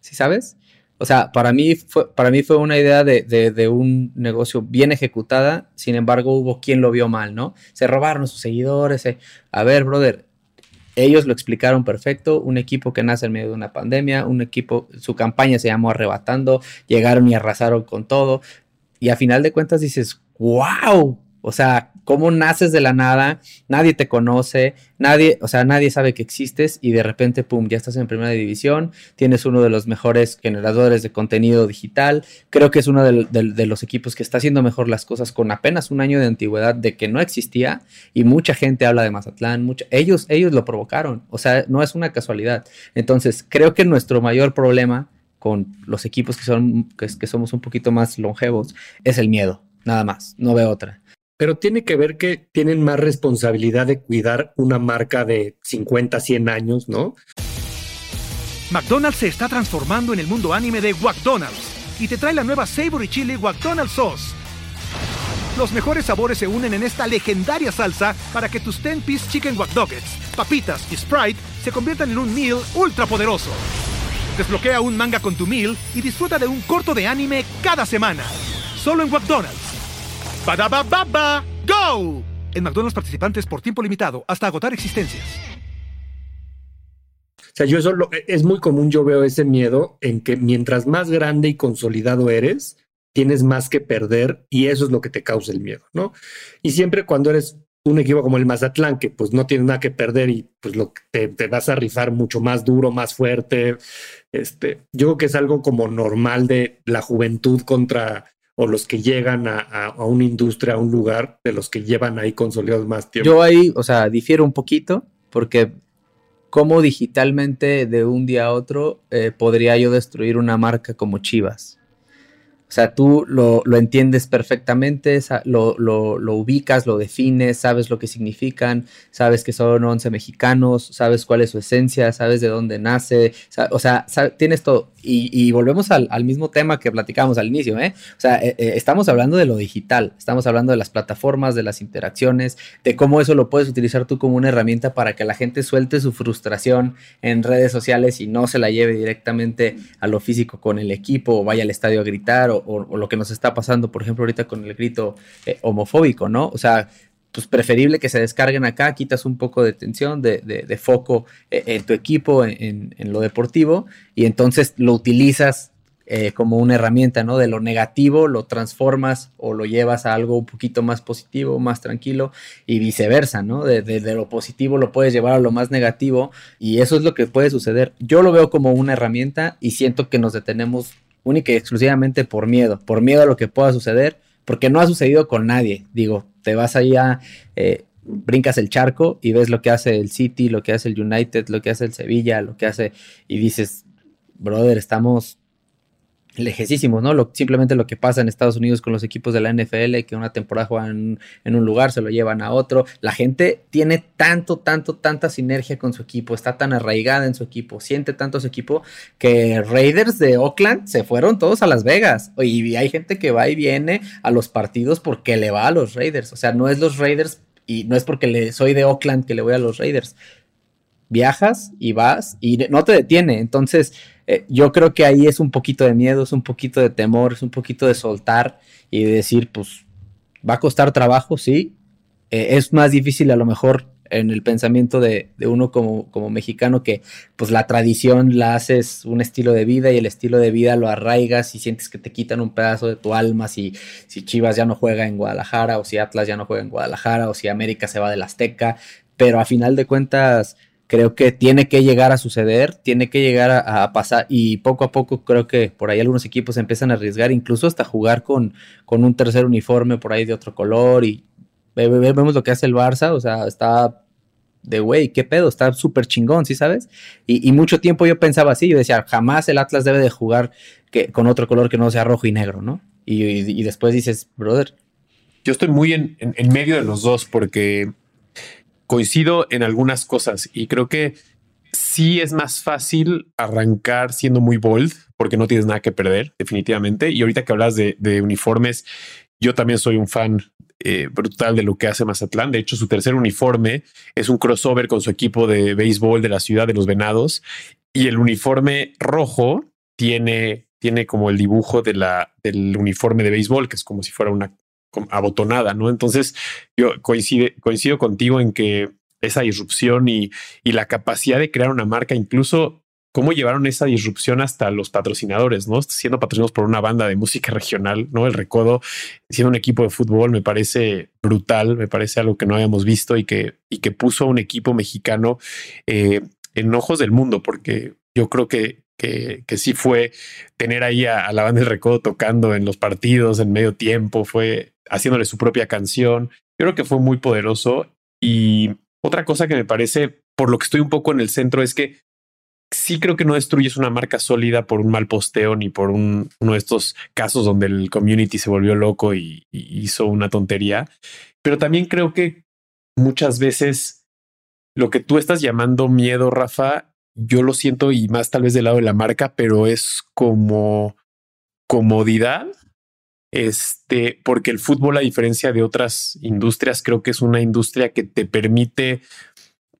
¿Sí sabes? O sea, para mí fue, para mí fue una idea de, un negocio bien ejecutada, sin embargo hubo quien lo vio mal, ¿no? Se robaron sus seguidores. Eh. A ver, brother, ellos lo explicaron perfecto, un equipo que nace en medio de una pandemia, un equipo, su campaña se llamó Arrebatando, llegaron y arrasaron con todo, y a final de cuentas dices, wow, o sea, cómo naces de la nada, nadie te conoce, nadie, o sea, nadie sabe que existes y de repente, pum, ya estás en primera división, tienes uno de los mejores generadores de contenido digital, creo que es uno de, los equipos que está haciendo mejor las cosas con apenas un año de antigüedad de que no existía y mucha gente habla de Mazatlán, mucha, ellos, ellos lo provocaron, o sea, no es una casualidad. Entonces, creo que nuestro mayor problema con los equipos que, son, que somos un poquito más longevos es el miedo, nada más, no veo otra pero tiene que ver que tienen más responsabilidad de cuidar una marca de 50, 100 años, ¿no? McDonald's se está transformando en el mundo anime de McDonald's y te trae la nueva Savory Chili McDonald's Sauce. Los mejores sabores se unen en esta legendaria salsa para que tus 10-piece chicken wack papitas y Sprite se conviertan en un meal ultra poderoso. Desbloquea un manga con tu meal y disfruta de un corto de anime cada semana. Solo en McDonald's. ¡Badabababa! ¡Go! En McDonald's participantes por tiempo limitado hasta agotar existencias. O sea, yo eso es muy común, yo veo ese miedo en que mientras más grande y consolidado eres, tienes más que perder y eso es lo que te causa el miedo, ¿no? Y siempre cuando eres un equipo como el Mazatlán, que pues no tiene nada que perder y pues lo te, te vas a rifar mucho más duro, más fuerte. Este, yo creo que es algo como normal de la juventud contra o los que llegan a, a, una industria, a un lugar, de los que llevan ahí consolidados más tiempo. Yo ahí, o sea, difiero un poquito, porque cómo digitalmente de un día a otro eh, podría yo destruir una marca como Chivas. O sea, tú lo, lo entiendes perfectamente, lo, lo, lo, ubicas, lo defines, sabes lo que significan, sabes que son 11 mexicanos, sabes cuál es su esencia, sabes de dónde nace, o sea, tienes todo. Y, y volvemos al, al, mismo tema que platicamos al inicio, ¿eh? O sea, eh, eh, estamos hablando de lo digital, estamos hablando de las plataformas, de las interacciones, de cómo eso lo puedes utilizar tú como una herramienta para que la gente suelte su frustración en redes sociales y no se la lleve directamente a lo físico con el equipo o vaya al estadio a gritar o, o, lo que nos está pasando, por ejemplo, ahorita con el grito eh, homofóbico, ¿no? O sea, pues preferible que se descarguen acá, quitas un poco de tensión, de, de, de foco eh, en tu equipo, en, lo deportivo, y entonces lo utilizas eh, como una herramienta, ¿no? De lo negativo lo transformas o lo llevas a algo un poquito más positivo, más tranquilo, y viceversa, ¿no? De, de lo positivo lo puedes llevar a lo más negativo, y eso es lo que puede suceder. Yo lo veo como una herramienta y siento que nos detenemos única y exclusivamente por miedo, por miedo a lo que pueda suceder, porque no ha sucedido con nadie. Digo, te vas allá, eh, brincas el charco y ves lo que hace el City, lo que hace el United, lo que hace el Sevilla, lo que hace, y dices, brother, estamos lejísimos, ¿no? Lo, simplemente lo que pasa en Estados Unidos con los equipos de la NFL, que una temporada juegan en, un lugar, se lo llevan a otro. La gente tiene tanto, tanto, tanta sinergia con su equipo, está tan arraigada en su equipo, siente tanto su equipo, que Raiders de Oakland se fueron todos a Las Vegas. Y hay gente que va y viene a los partidos porque le va a los Raiders. O sea, no es los Raiders y no es porque le, soy de Oakland que le voy a los Raiders. Viajas y vas y no te detiene. Entonces, eh, yo creo que ahí es un poquito de miedo, es un poquito de temor, es un poquito de soltar y de decir, pues, va a costar trabajo, sí. Eh, es más difícil a lo mejor en el pensamiento de, de, uno como, como mexicano que pues la tradición la haces un estilo de vida y el estilo de vida lo arraigas y sientes que te quitan un pedazo de tu alma si, si Chivas ya no juega en Guadalajara o si Atlas ya no juega en Guadalajara o si América se va del Azteca, pero a final de cuentas creo que tiene que llegar a suceder, tiene que llegar a, pasar y poco a poco creo que por ahí algunos equipos empiezan a arriesgar, incluso hasta jugar con, con un tercer uniforme por ahí de otro color y vemos lo que hace el Barça, o sea, está de güey, qué pedo, está súper chingón, ¿sí sabes? Y, mucho tiempo yo pensaba así, yo decía, jamás el Atlas debe de jugar que, con otro color que no sea rojo y negro, ¿no? Y, después dices, brother. Yo estoy muy en, en medio de los dos porque coincido en algunas cosas y creo que sí es más fácil arrancar siendo muy bold porque no tienes nada que perder, definitivamente. Y ahorita que hablas de, de uniformes, yo también soy un fan eh, brutal de lo que hace Mazatlán. De hecho, su tercer uniforme es un crossover con su equipo de béisbol de la ciudad de los Venados y el uniforme rojo tiene, tiene como el dibujo del uniforme de béisbol, que es como si fuera una abotonada, ¿no? Entonces, yo coincido contigo en que esa disrupción y, y la capacidad de crear una marca, incluso cómo llevaron esa disrupción hasta los patrocinadores, ¿no? Siendo patrocinados por una banda de música regional, ¿no? El Recodo, siendo un equipo de fútbol, me parece brutal, me parece algo que no habíamos visto y que, y que puso a un equipo mexicano eh, en ojos del mundo, porque yo creo que, que, que sí fue tener ahí a, la banda del Recodo tocando en los partidos en medio tiempo, fue haciéndole su propia canción. Yo creo que fue muy poderoso. Y otra cosa que me parece, por lo que estoy un poco en el centro, es que sí creo que no destruyes una marca sólida por un mal posteo ni por un, uno de estos casos donde el community se volvió loco y, y hizo una tontería. Pero también creo que muchas veces lo que tú estás llamando miedo, Rafa, yo lo siento y más tal vez del lado de la marca, pero es como comodidad. Este, porque el fútbol, a diferencia de otras industrias, creo que es una industria que te permite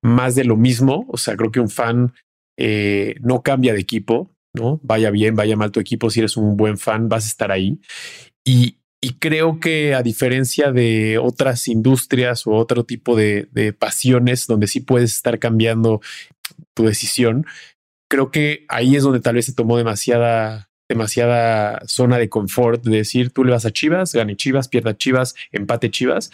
más de lo mismo. O sea, creo que un fan eh, no cambia de equipo, ¿no? Vaya bien, vaya mal tu equipo, si eres un buen fan, vas a estar ahí. Y, creo que a diferencia de otras industrias o otro tipo de, pasiones donde sí puedes estar cambiando tu decisión, creo que ahí es donde tal vez se tomó demasiada demasiada zona de confort de decir tú le vas a Chivas, gane Chivas, pierda Chivas, empate Chivas.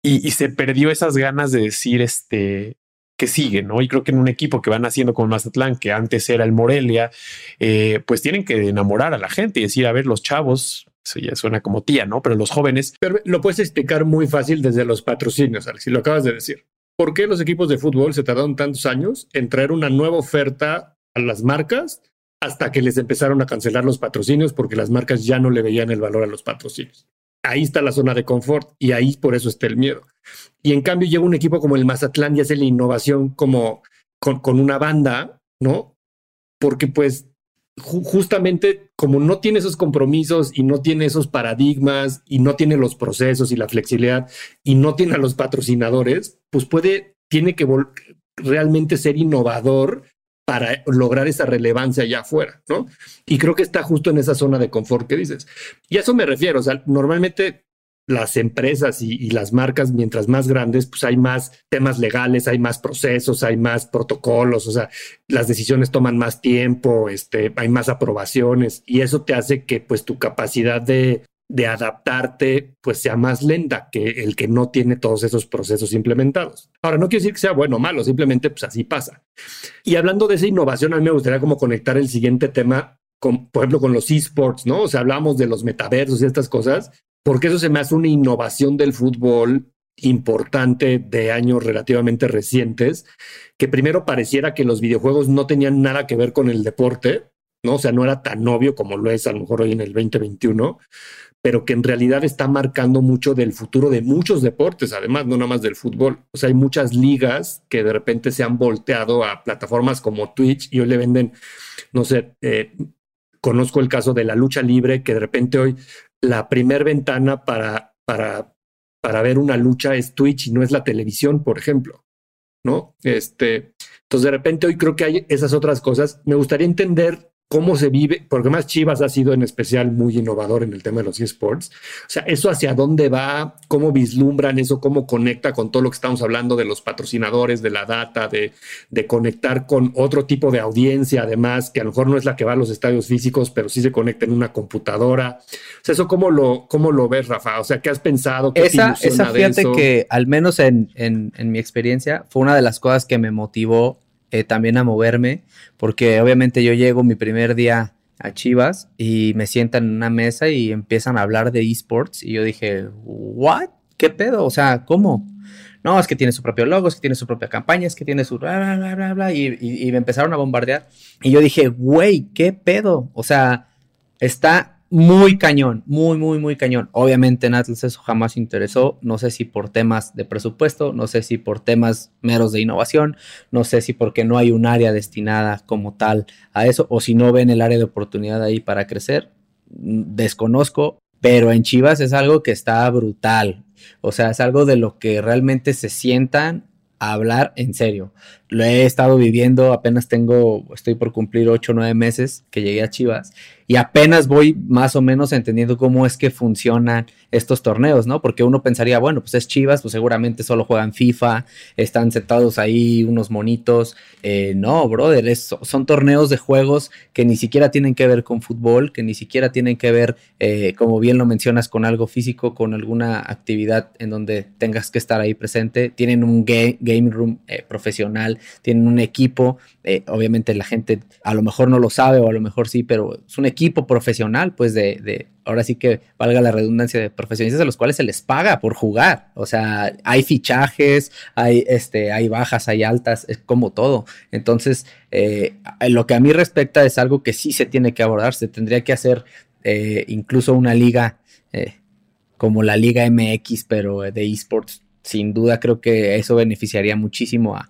Y, se perdió esas ganas de decir este que sigue, ¿no? Y creo que en un equipo que van haciendo como Mazatlán, que antes era el Morelia, eh, pues tienen que enamorar a la gente y decir, a ver, los chavos, eso ya suena como tía, ¿no? Pero los jóvenes. Pero lo puedes explicar muy fácil desde los patrocinios, Alex, si lo acabas de decir. ¿Por qué los equipos de fútbol se tardaron tantos años en traer una nueva oferta a las marcas hasta que les empezaron a cancelar los patrocinios porque las marcas ya no le veían el valor a los patrocinios? Ahí está la zona de confort y ahí por eso está el miedo. Y en cambio llega un equipo como el Mazatlán y hace la innovación como con, una banda, ¿no? Porque pues justamente como no tiene esos compromisos y no tiene esos paradigmas y no tiene los procesos y la flexibilidad y no tiene a los patrocinadores, pues puede, tiene que realmente ser innovador para lograr esa relevancia allá afuera, ¿no? Y creo que está justo en esa zona de confort que dices. Y a eso me refiero, o sea, normalmente las empresas y, las marcas, mientras más grandes, pues hay más temas legales, hay más procesos, hay más protocolos, o sea, las decisiones toman más tiempo, este, hay más aprobaciones y eso te hace que pues tu capacidad de, de adaptarte pues sea más lenta que el que no tiene todos esos procesos implementados. Ahora, no quiero decir que sea bueno o malo, simplemente pues así pasa. Y hablando de esa innovación, a mí me gustaría como conectar el siguiente tema con, por ejemplo, con los esports, ¿no? O sea, hablamos de los metaversos y estas cosas, porque eso se me hace una innovación del fútbol importante de años relativamente recientes, que primero pareciera que los videojuegos no tenían nada que ver con el deporte, ¿no? O sea, no era tan obvio como lo es a lo mejor hoy en el 2021, pero que en realidad está marcando mucho del futuro de muchos deportes, además, no nada más del fútbol. O sea, hay muchas ligas que de repente se han volteado a plataformas como Twitch y hoy le venden, no sé, eh, conozco el caso de la lucha libre, que de repente hoy la primer ventana para, para, para ver una lucha es Twitch y no es la televisión, por ejemplo. ¿No? Este, entonces, de repente hoy creo que hay esas otras cosas. Me gustaría entender cómo se vive, porque más Chivas ha sido en especial muy innovador en el tema de los esports. O sea, eso hacia dónde va, cómo vislumbran eso, cómo conecta con todo lo que estamos hablando de los patrocinadores, de la data, de, de conectar con otro tipo de audiencia, además, que a lo mejor no es la que va a los estadios físicos, pero sí se conecta en una computadora. O sea, eso cómo lo, cómo lo ves, Rafa? O sea, ¿qué has pensado? ¿Qué esa, esa fíjate que, al menos en, en, en mi experiencia, fue una de las cosas que me motivó eh, también a moverme, porque obviamente yo llego mi primer día a Chivas y me sientan en una mesa y empiezan a hablar de esports y yo dije, ¿what? ¿Qué pedo? O sea, ¿cómo? No, es que tiene su propio logo, es que tiene su propia campaña, es que tiene su bla, bla, bla, bla, bla, y, y me empezaron a bombardear. Y yo dije, güey, ¿qué pedo? O sea, está muy cañón, muy, muy, muy cañón. Obviamente en Atlas eso jamás interesó, no sé si por temas de presupuesto, no sé si por temas meros de innovación, no sé si porque no hay un área destinada como tal a eso, o si no ven el área de oportunidad ahí para crecer, desconozco, pero en Chivas es algo que está brutal, o sea, es algo de lo que realmente se sientan a hablar en serio. Lo he estado viviendo, apenas tengo, estoy por cumplir 8 o 9 meses que llegué a Chivas y apenas voy más o menos entendiendo cómo es que funcionan estos torneos, ¿no? Porque uno pensaría, bueno, pues es Chivas, pues seguramente solo juegan FIFA, están sentados ahí unos monitos. Eh, no, brother, son torneos de juegos que ni siquiera tienen que ver con fútbol, que ni siquiera tienen que ver, eh, como bien lo mencionas, con algo físico, con alguna actividad en donde tengas que estar ahí presente. Tienen un game room eh, profesional, tienen un equipo, obviamente la gente a lo mejor no lo sabe o a lo mejor sí, pero es un equipo profesional, pues de, ahora sí que valga la redundancia de profesionistas a los cuales se les paga por jugar. O sea, hay fichajes, hay, este, hay bajas, hay altas, es como todo. Entonces, eh, lo que a mí respecta es algo que sí se tiene que abordar. Se tendría que hacer eh, incluso una liga eh, como la Liga MX, pero de esports sin duda creo que eso beneficiaría muchísimo a,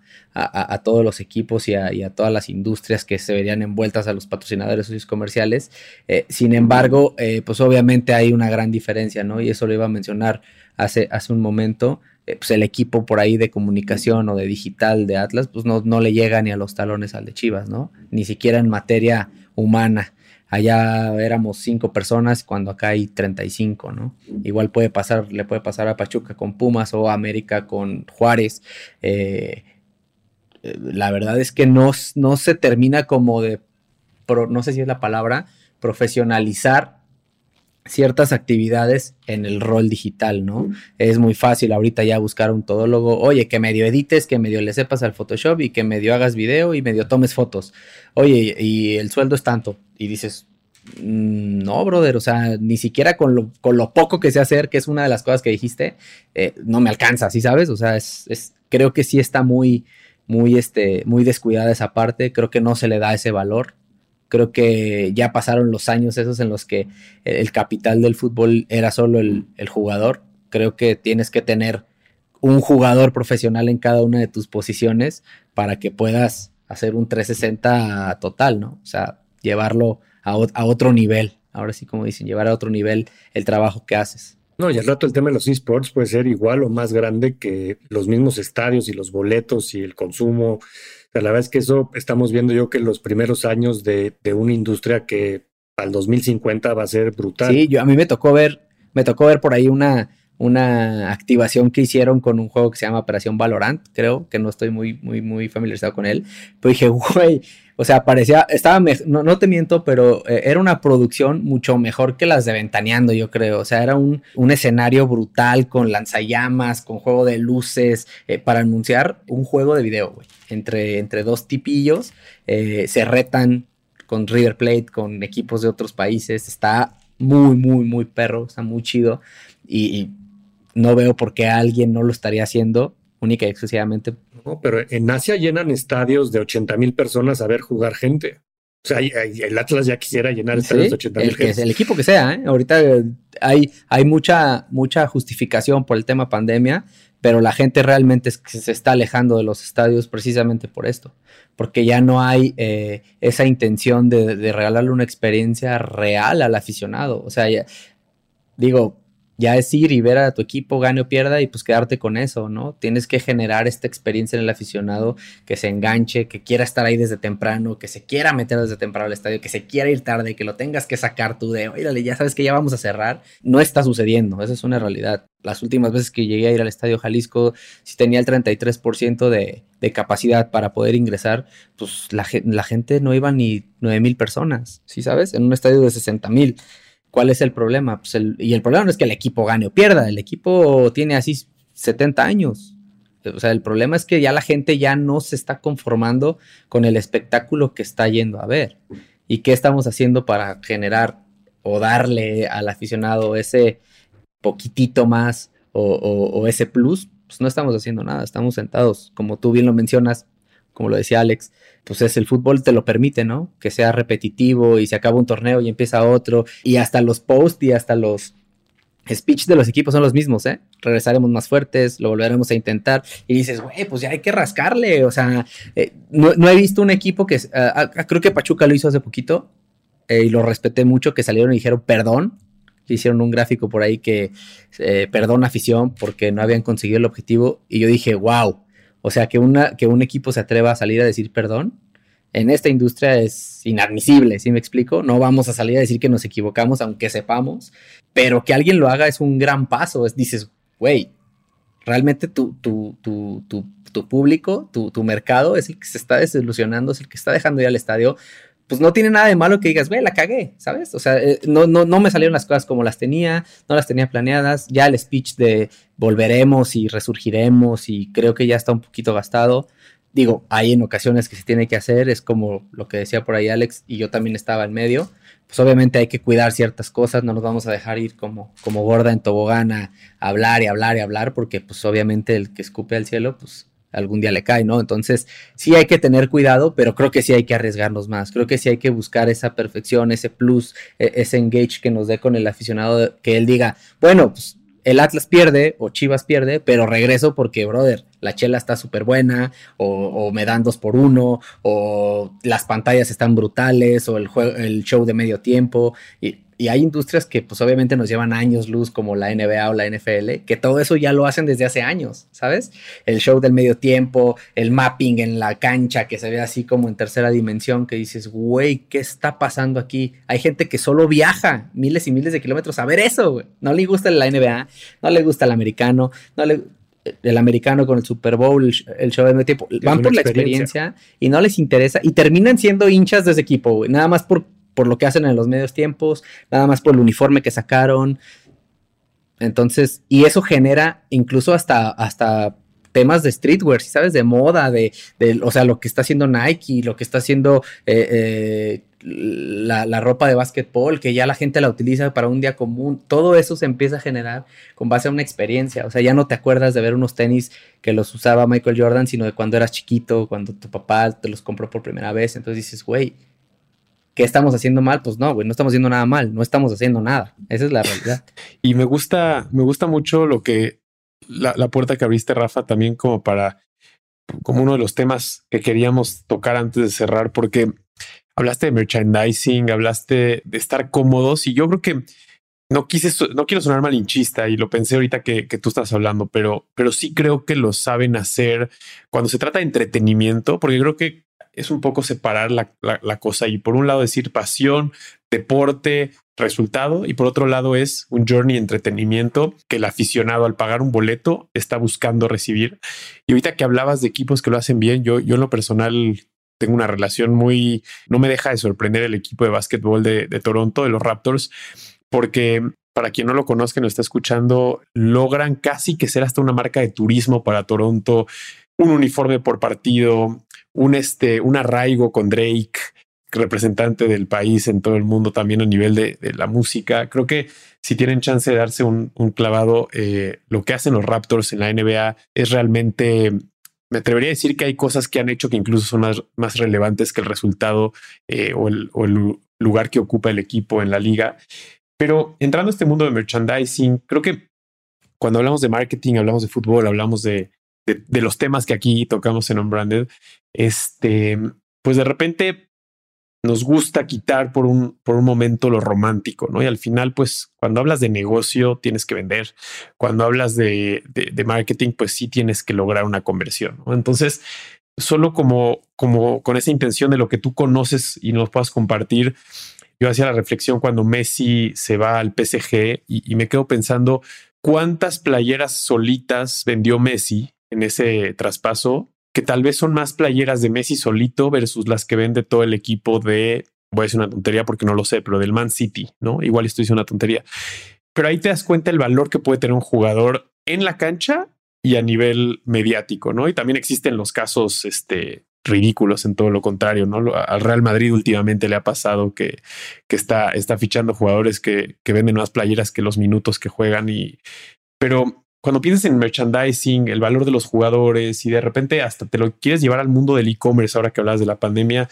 todos los equipos y a, todas las industrias que se verían envueltas a los patrocinadores socios comerciales. Eh, sin embargo, eh, pues obviamente hay una gran diferencia, ¿no? Y eso lo iba a mencionar hace, hace un momento. Eh, pues el equipo por ahí de comunicación o de digital de Atlas, pues no, no le llega ni a los talones al de Chivas, ¿no? Ni siquiera en materia humana. Allá éramos cinco personas cuando acá hay 35, ¿no? Igual puede pasar, le puede pasar a Pachuca con Pumas o a América con Juárez. Eh, eh, la verdad es que no, no se termina como de, no sé si es la palabra, profesionalizar ciertas actividades en el rol digital, ¿no? Es muy fácil ahorita ya buscar un todólogo, oye, que medio edites, que medio le sepas al Photoshop y que medio hagas video y medio tomes fotos. Oye, y el sueldo es tanto. Y dices, mm, no, brother, o sea, ni siquiera con lo, con lo poco que sé hacer, que es una de las cosas que dijiste, eh, no me alcanza, ¿sí sabes? O sea, es, es, creo que sí está muy, muy, este, muy descuidada esa parte, creo que no se le da ese valor. Creo que ya pasaron los años esos en los que el capital del fútbol era solo el, jugador. Creo que tienes que tener un jugador profesional en cada una de tus posiciones para que puedas hacer un 360 total, ¿no? O sea, llevarlo a, a, otro nivel. Ahora sí, como dicen, llevar a otro nivel el trabajo que haces. No, y al rato el tema de los esports puede ser igual o más grande que los mismos estadios y los boletos y el consumo la verdad es que eso estamos viendo yo que los primeros años de, una industria que al 2050 va a ser brutal. Sí, yo, a mí me tocó ver, me tocó ver por ahí una, una activación que hicieron con un juego que se llama Operación Valorant, creo, que no estoy muy, muy, muy familiarizado con él. Pero dije, [LAUGHS] güey, o sea, parecía, estaba, no, no, te miento, pero eh, era una producción mucho mejor que las de Ventaneando, yo creo. O sea, era un, un escenario brutal con lanzallamas, con juego de luces, eh, para anunciar un juego de video, güey. Entre, entre dos tipillos, eh, se retan con River Plate, con equipos de otros países. Está muy, muy, muy perro, está muy chido. y no veo por qué alguien no lo estaría haciendo única y exclusivamente. No, pero en Asia llenan estadios de 80 mil personas a ver jugar gente. O sea, el Atlas ya quisiera llenar estadios de 80 mil el, el equipo que sea, ¿eh? Ahorita hay, hay mucha, mucha justificación por el tema pandemia, pero la gente realmente se está alejando de los estadios precisamente por esto, porque ya no hay eh, esa intención de, de, regalarle una experiencia real al aficionado. O sea, digo, ya es ir y ver a tu equipo gane o pierda y pues quedarte con eso, ¿no? Tienes que generar esta experiencia en el aficionado que se enganche, que quiera estar ahí desde temprano, que se quiera meter desde temprano al estadio, que se quiera ir tarde, que lo tengas que sacar tú de, oye, ya sabes que ya vamos a cerrar. No está sucediendo, esa es una realidad. Las últimas veces que llegué a ir al estadio Jalisco, si tenía el 33% de, de capacidad para poder ingresar, pues la, la gente no iba ni 9 mil personas, ¿sí sabes? En un estadio de 60 mil. ¿Cuál es el problema? Pues y el problema no es que el equipo gane o pierda, el equipo tiene así 70 años. O sea, el problema es que ya la gente ya no se está conformando con el espectáculo que está yendo a ver. ¿Y qué estamos haciendo para generar o darle al aficionado ese poquitito más o, o ese plus? Pues no estamos haciendo nada, estamos sentados, como tú bien lo mencionas, como lo decía Alex, pues es el fútbol te lo permite, ¿no? Que sea repetitivo y se acaba un torneo y empieza otro. Y hasta los posts y hasta los speech de los equipos son los mismos, ¿eh? Regresaremos más fuertes, lo volveremos a intentar. Y dices, güey, pues ya hay que rascarle, o sea, eh, no, he visto un equipo que, uh, creo que Pachuca lo hizo hace poquito eh, y lo respeté mucho, que salieron y dijeron perdón, hicieron un gráfico por ahí que eh, perdón afición porque no habían conseguido el objetivo y yo dije, wow, o sea, que, una, que un equipo se atreva a salir a decir perdón, en esta industria es inadmisible, ¿sí me explico? No vamos a salir a decir que nos equivocamos, aunque sepamos, pero que alguien lo haga es un gran paso. Es, dices, güey, realmente tu, tu, tu, tu público, tu, mercado es el que se está desilusionando, es el que está dejando ir al estadio pues no tiene nada de malo que digas, ve, la cagué, ¿sabes? O sea, eh, no, no, no me salieron las cosas como las tenía, no las tenía planeadas. Ya el speech de volveremos y resurgiremos y creo que ya está un poquito gastado. Digo, hay en ocasiones que se tiene que hacer, es como lo que decía por ahí Alex y yo también estaba en medio. Pues obviamente hay que cuidar ciertas cosas, no nos vamos a dejar ir como, como gorda en tobogán a hablar y hablar y hablar, porque pues obviamente el que escupe al cielo, pues algún día le cae, ¿no? Entonces, sí hay que tener cuidado, pero creo que sí hay que arriesgarnos más. Creo que sí hay que buscar esa perfección, ese plus, e, ese engage que nos dé con el aficionado, que él diga, bueno, pues el Atlas pierde o Chivas pierde, pero regreso porque, brother, la chela está súper buena, o, me dan dos por uno, o las pantallas están brutales, o el, el show de medio tiempo. Y y hay industrias que pues obviamente nos llevan años luz como la NBA o la NFL, que todo eso ya lo hacen desde hace años, ¿sabes? El show del medio tiempo, el mapping en la cancha que se ve así como en tercera dimensión, que dices, güey, ¿qué está pasando aquí? Hay gente que solo viaja miles y miles de kilómetros a ver eso, güey. No le gusta la NBA, no le gusta el americano, no le el americano con el Super Bowl, el, show de medio tiempo, van por la experiencia y no les interesa y terminan siendo hinchas de ese equipo, güey, nada más por por lo que hacen en los medios tiempos, nada más por el uniforme que sacaron. Entonces, y eso genera incluso hasta, hasta temas de streetwear, ¿sabes? De moda, de, o sea, lo que está haciendo Nike, lo que está haciendo eh, eh, la, ropa de básquetbol, que ya la gente la utiliza para un día común, todo eso se empieza a generar con base a una experiencia, o sea, ya no te acuerdas de ver unos tenis que los usaba Michael Jordan, sino de cuando eras chiquito, cuando tu papá te los compró por primera vez, entonces dices, güey, ¿qué estamos haciendo mal? Pues no, güey, no estamos haciendo nada mal, no estamos haciendo nada, esa es la realidad. [LAUGHS] y me gusta, me gusta mucho lo que, la, la puerta que abriste, Rafa, también como para, como uno de los temas que queríamos tocar antes de cerrar, porque hablaste de merchandising, hablaste de estar cómodos y yo creo que no quise, no quiero sonar malinchista y lo pensé ahorita que, tú estás hablando, pero, pero sí creo que lo saben hacer cuando se trata de entretenimiento, porque creo que es un poco separar la, cosa y por un lado decir pasión, deporte, resultado y por otro lado es un journey entretenimiento que el aficionado al pagar un boleto está buscando recibir. Y ahorita que hablabas de equipos que lo hacen bien, yo, yo en lo personal tengo una relación muy, no me deja de sorprender el equipo de básquetbol de, Toronto, de los Raptors, porque para quien no lo conozca no está escuchando, logran casi que ser hasta una marca de turismo para Toronto, un uniforme por partido, un, este, un arraigo con Drake, representante del país en todo el mundo también a nivel de, la música. Creo que si tienen chance de darse un, clavado, eh, lo que hacen los Raptors en la NBA es realmente me atrevería a decir que hay cosas que han hecho que incluso son más, más relevantes que el resultado eh, o, el, lugar que ocupa el equipo en la liga. Pero entrando a este mundo de merchandising, creo que cuando hablamos de marketing, hablamos de fútbol, hablamos de, de, los temas que aquí tocamos en Unbranded, este, pues de repente nos gusta quitar por un, por un momento lo romántico, ¿no? Y al final, pues, cuando hablas de negocio, tienes que vender. Cuando hablas de, de, marketing, pues sí tienes que lograr una conversión. Entonces, solo como, como con esa intención de lo que tú conoces y nos puedas compartir, yo hacía la reflexión cuando Messi se va al PSG y, y me quedo pensando cuántas playeras solitas vendió Messi en ese traspaso que tal vez son más playeras de Messi solito versus las que vende todo el equipo de, voy a decir una tontería porque no lo sé, pero del Man City, ¿no? Igual estoy diciendo una tontería. Pero ahí te das cuenta el valor que puede tener un jugador en la cancha y a nivel mediático, ¿no? Y también existen los casos este, ridículos en todo lo contrario, ¿no? Al Real Madrid últimamente le ha pasado que, que está, está fichando jugadores que, que venden más playeras que los minutos que juegan y... Pero cuando piensas en merchandising, el valor de los jugadores y de repente hasta te lo quieres llevar al mundo del e-commerce ahora que hablas de la pandemia,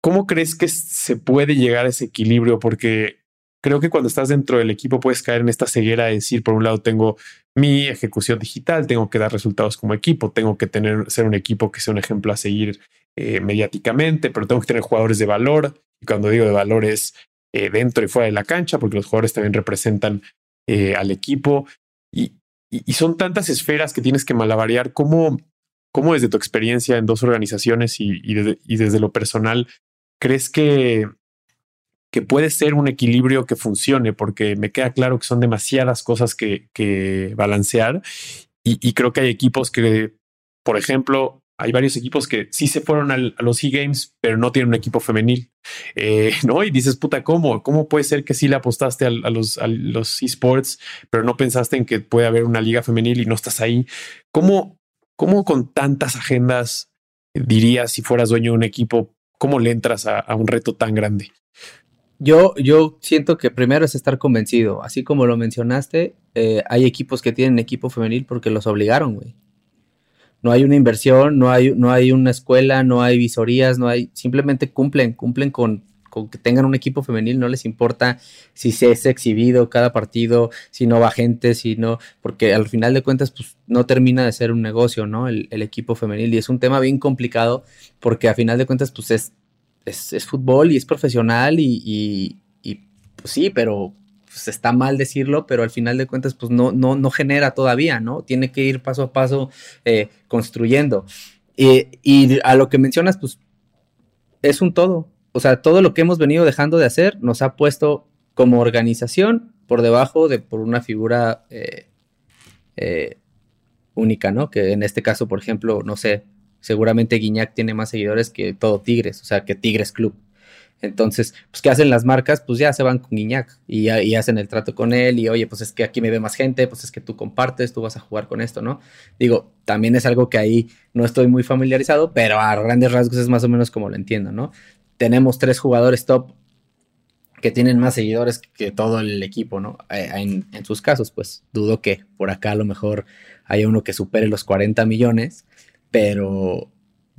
¿cómo crees que se puede llegar a ese equilibrio? Porque creo que cuando estás dentro del equipo puedes caer en esta ceguera de decir, por un lado, tengo mi ejecución digital, tengo que dar resultados como equipo, tengo que tener, ser un equipo que sea un ejemplo a seguir eh, mediáticamente, pero tengo que tener jugadores de valor. Y cuando digo de valor es eh, dentro y fuera de la cancha, porque los jugadores también representan eh, al equipo. Y, y, son tantas esferas que tienes que malabarear. ¿Cómo, cómo desde tu experiencia en dos organizaciones y, desde, lo personal crees que, que puede ser un equilibrio que funcione? Porque me queda claro que son demasiadas cosas que, que balancear y, creo que hay equipos que, por ejemplo, hay varios equipos que sí se fueron a los e-games, pero no tienen un equipo femenil. Eh, [LAUGHS] ¿No? Y dices, puta, ¿cómo? ¿Cómo puede ser que sí le apostaste a, los, a los esports, pero no pensaste en que puede haber una liga femenil y no estás ahí? ¿Cómo, cómo con tantas agendas dirías si fueras dueño de un equipo, cómo le entras a, un reto tan grande? Yo, yo siento que primero es estar convencido. Así como lo mencionaste, eh, hay equipos que tienen equipo femenil porque los obligaron, güey no hay una inversión, no hay, no hay una escuela, no hay visorías, no hay, simplemente cumplen, cumplen con, con que tengan un equipo femenil, no les importa si se es exhibido cada partido, si no va gente, si no, porque al final de cuentas, pues no termina de ser un negocio, ¿no? El, equipo femenil. Y es un tema bien complicado, porque al final de cuentas, pues es, es, fútbol y es profesional y, y, y pues sí, pero pues está mal decirlo, pero al final de cuentas, pues no, no, no genera todavía, ¿no? Tiene que ir paso a paso eh, construyendo. y a lo que mencionas, pues es un todo. O sea, todo lo que hemos venido dejando de hacer nos ha puesto como organización por debajo de por una figura eh, eh, única, ¿no? Que en este caso, por ejemplo, no sé, seguramente Guiñac tiene más seguidores que todo Tigres, o sea, que Tigres Club. Entonces, pues, ¿qué hacen las marcas? Pues ya se van con Guiñac y, hacen el trato con él y, oye, pues es que aquí me ve más gente, pues es que tú compartes, tú vas a jugar con esto, ¿no? Digo, también es algo que ahí no estoy muy familiarizado, pero a grandes rasgos es más o menos como lo entiendo, ¿no? Tenemos tres jugadores top que tienen más seguidores que todo el equipo, ¿no? En, en, sus casos, pues dudo que por acá a lo mejor haya uno que supere los 40 millones, pero,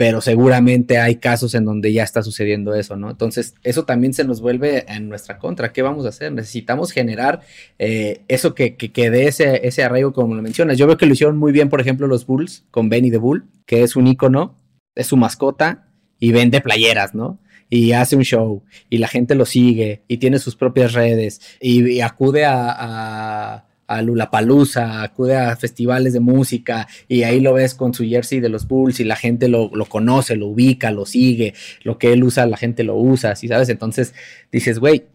pero seguramente hay casos en donde ya está sucediendo eso, ¿no? Entonces, eso también se nos vuelve en nuestra contra. ¿Qué vamos a hacer? Necesitamos generar eh, eso que, que, dé ese, ese arraigo, como lo mencionas. Yo veo que lo hicieron muy bien, por ejemplo, los Bulls con Benny the Bull, que es un ícono, es su mascota y vende playeras, ¿no? y hace un show y la gente lo sigue y tiene sus propias redes y, acude a, a Lulapalooza, acude a festivales de música y ahí lo ves con su jersey de los Bulls y la gente lo, lo conoce, lo ubica, lo sigue, lo que él usa, la gente lo usa, ¿sí sabes? Entonces dices, güey,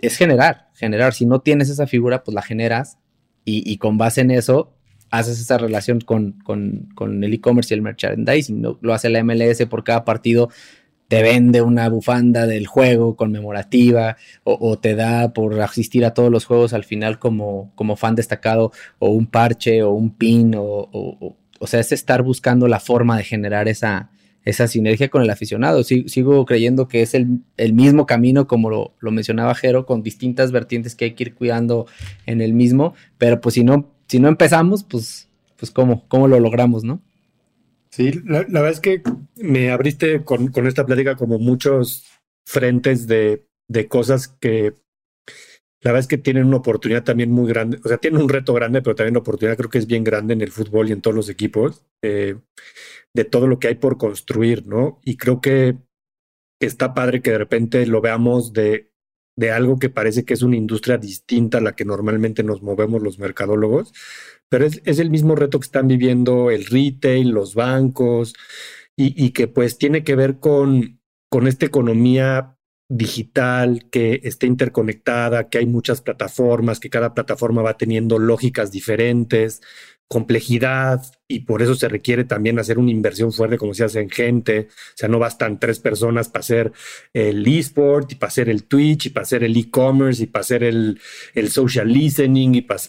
es generar, generar. Si no tienes esa figura, pues la generas y, y con base en eso haces esa relación con, con, con el e-commerce y el merchandising. ¿no? Lo hace la MLS por cada partido te vende una bufanda del juego conmemorativa o, te da por asistir a todos los juegos al final como, como fan destacado o un parche o un pin o, o, o sea, es estar buscando la forma de generar esa, esa sinergia con el aficionado. sigo creyendo que es el, el mismo camino como lo, lo, mencionaba Jero, con distintas vertientes que hay que ir cuidando en el mismo, pero pues si no, si no empezamos, pues, pues cómo, cómo lo logramos, ¿no? Sí, la, verdad es que me abriste con, esta plática como muchos frentes de, de, cosas que la verdad es que tienen una oportunidad también muy grande, o sea, tienen un reto grande, pero también una oportunidad creo que es bien grande en el fútbol y en todos los equipos, eh, de todo lo que hay por construir, ¿no? Y creo que está padre que de repente lo veamos de, de algo que parece que es una industria distinta a la que normalmente nos movemos los mercadólogos, pero es, es, el mismo reto que están viviendo el retail, los bancos, y, y, que pues tiene que ver con, con esta economía digital que está interconectada, que hay muchas plataformas, que cada plataforma va teniendo lógicas diferentes, complejidad y por eso se requiere también hacer una inversión fuerte como se hace en gente. O sea, no bastan tres personas para hacer el eSport y para hacer el Twitch y para hacer el e-commerce y para hacer el, el social listening y para,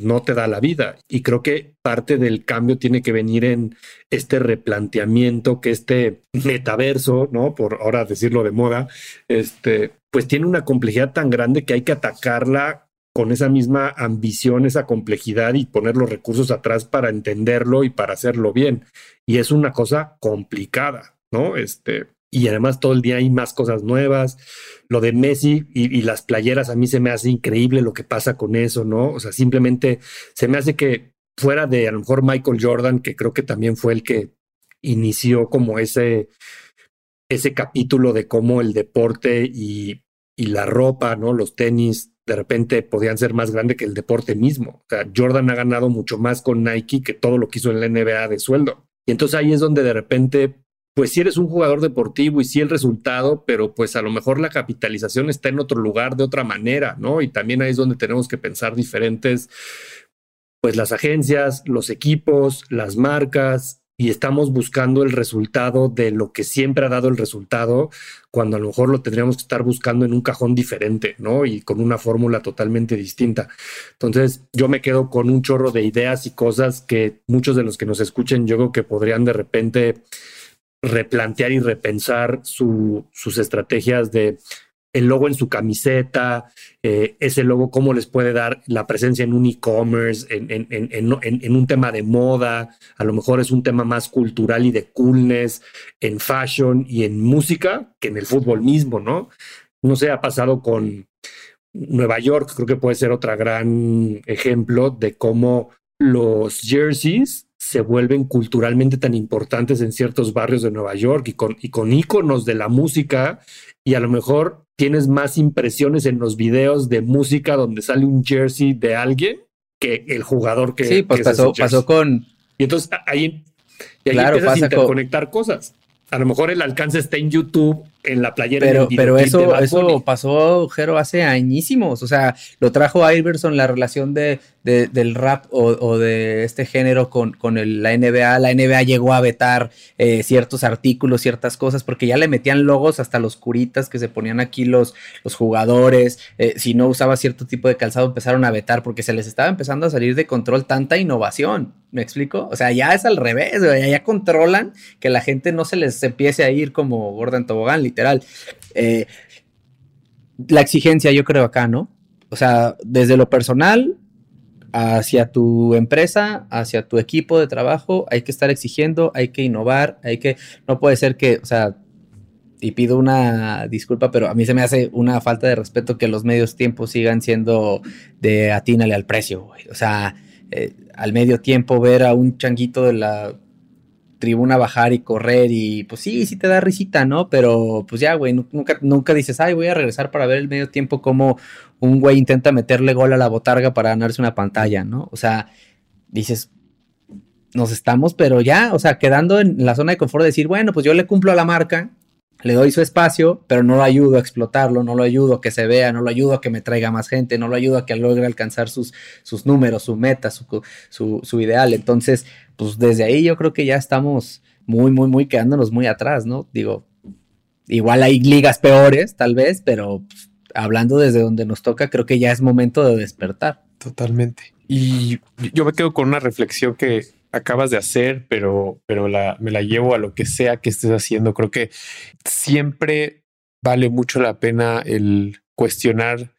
no te da la vida. Y creo que parte del cambio tiene que venir en este replanteamiento que este metaverso, ¿no? Por ahora decirlo de moda, este, pues tiene una complejidad tan grande que hay que atacarla con esa misma ambición, esa complejidad y poner los recursos atrás para entenderlo y para hacerlo bien. Y es una cosa complicada, ¿no? Este, y además todo el día hay más cosas nuevas. Lo de Messi y, las playeras, a mí se me hace increíble lo que pasa con eso, ¿no? O sea, simplemente se me hace que fuera de a lo mejor Michael Jordan, que creo que también fue el que inició como ese, ese capítulo de cómo el deporte y, y la ropa, ¿no? Los tenis de repente podían ser más grandes que el deporte mismo. O sea, Jordan ha ganado mucho más con Nike que todo lo que hizo en la NBA de sueldo. Y entonces ahí es donde de repente, pues si eres un jugador deportivo y sí el resultado, pero pues a lo mejor la capitalización está en otro lugar de otra manera, ¿no? Y también ahí es donde tenemos que pensar diferentes, pues las agencias, los equipos, las marcas, y estamos buscando el resultado de lo que siempre ha dado el resultado, cuando a lo mejor lo tendríamos que estar buscando en un cajón diferente, ¿no? Y con una fórmula totalmente distinta. Entonces, yo me quedo con un chorro de ideas y cosas que muchos de los que nos escuchen, yo creo que podrían de repente replantear y repensar su, sus estrategias de el logo en su camiseta, eh, ese logo, cómo les puede dar la presencia en un e-commerce, en, en, en, un tema de moda, a lo mejor es un tema más cultural y de coolness, en fashion y en música, que en el fútbol mismo, ¿no? No sé, ha pasado con Nueva York, creo que puede ser otro gran ejemplo de cómo los jerseys se vuelven culturalmente tan importantes en ciertos barrios de Nueva York y con, y con íconos de la música y a lo mejor tienes más impresiones en los videos de música donde sale un jersey de alguien que el jugador que. Sí, pues pasó, pasó con. Y entonces ahí, y ahí empiezas a interconectar cosas. A lo mejor el alcance está en YouTube en la playera. Pero, pero eso, eso pasó, Jero, hace añísimos. O sea, lo trajo Iverson la relación de, del rap o, de este género con, con la NBA. La NBA llegó a vetar eh, ciertos artículos, ciertas cosas, porque ya le metían logos hasta los curitas que se ponían aquí los, los jugadores. Eh, si no usaba cierto tipo de calzado, empezaron a vetar porque se les estaba empezando a salir de control tanta innovación. ¿Me explico? O sea, ya es al revés, ya controlan que la gente no se les empiece a ir como Gordon Tobogán, literal. Eh, la exigencia, yo creo, acá, ¿no? O sea, desde lo personal hacia tu empresa, hacia tu equipo de trabajo, hay que estar exigiendo, hay que innovar, hay que, no puede ser que, o sea, y pido una disculpa, pero a mí se me hace una falta de respeto que los medios tiempos sigan siendo de atínale al precio, O sea, eh, al medio tiempo ver a un changuito de la tribuna bajar y correr y pues sí, sí te da risita, ¿no? Pero pues ya, güey, nunca, nunca dices, ay, voy a regresar para ver el medio tiempo como un güey intenta meterle gol a la botarga para ganarse una pantalla, ¿no? O sea, dices, nos estamos, pero ya, o sea, quedando en la zona de confort de decir, bueno, pues yo le cumplo a la marca, le doy su espacio, pero no lo ayudo a explotarlo, no lo ayudo a que se vea, no lo ayudo a que me traiga más gente, no lo ayudo a que logre alcanzar sus, sus números, su meta, su, su, ideal. Entonces, pues desde ahí yo creo que ya estamos muy, muy, muy quedándonos muy atrás, ¿no? Digo, igual hay ligas peores, tal vez, pero pues, hablando desde donde nos toca, creo que ya es momento de despertar. Totalmente. Y yo me quedo con una reflexión que acabas de hacer, pero, pero la, me la llevo a lo que sea que estés haciendo. Creo que siempre vale mucho la pena el cuestionar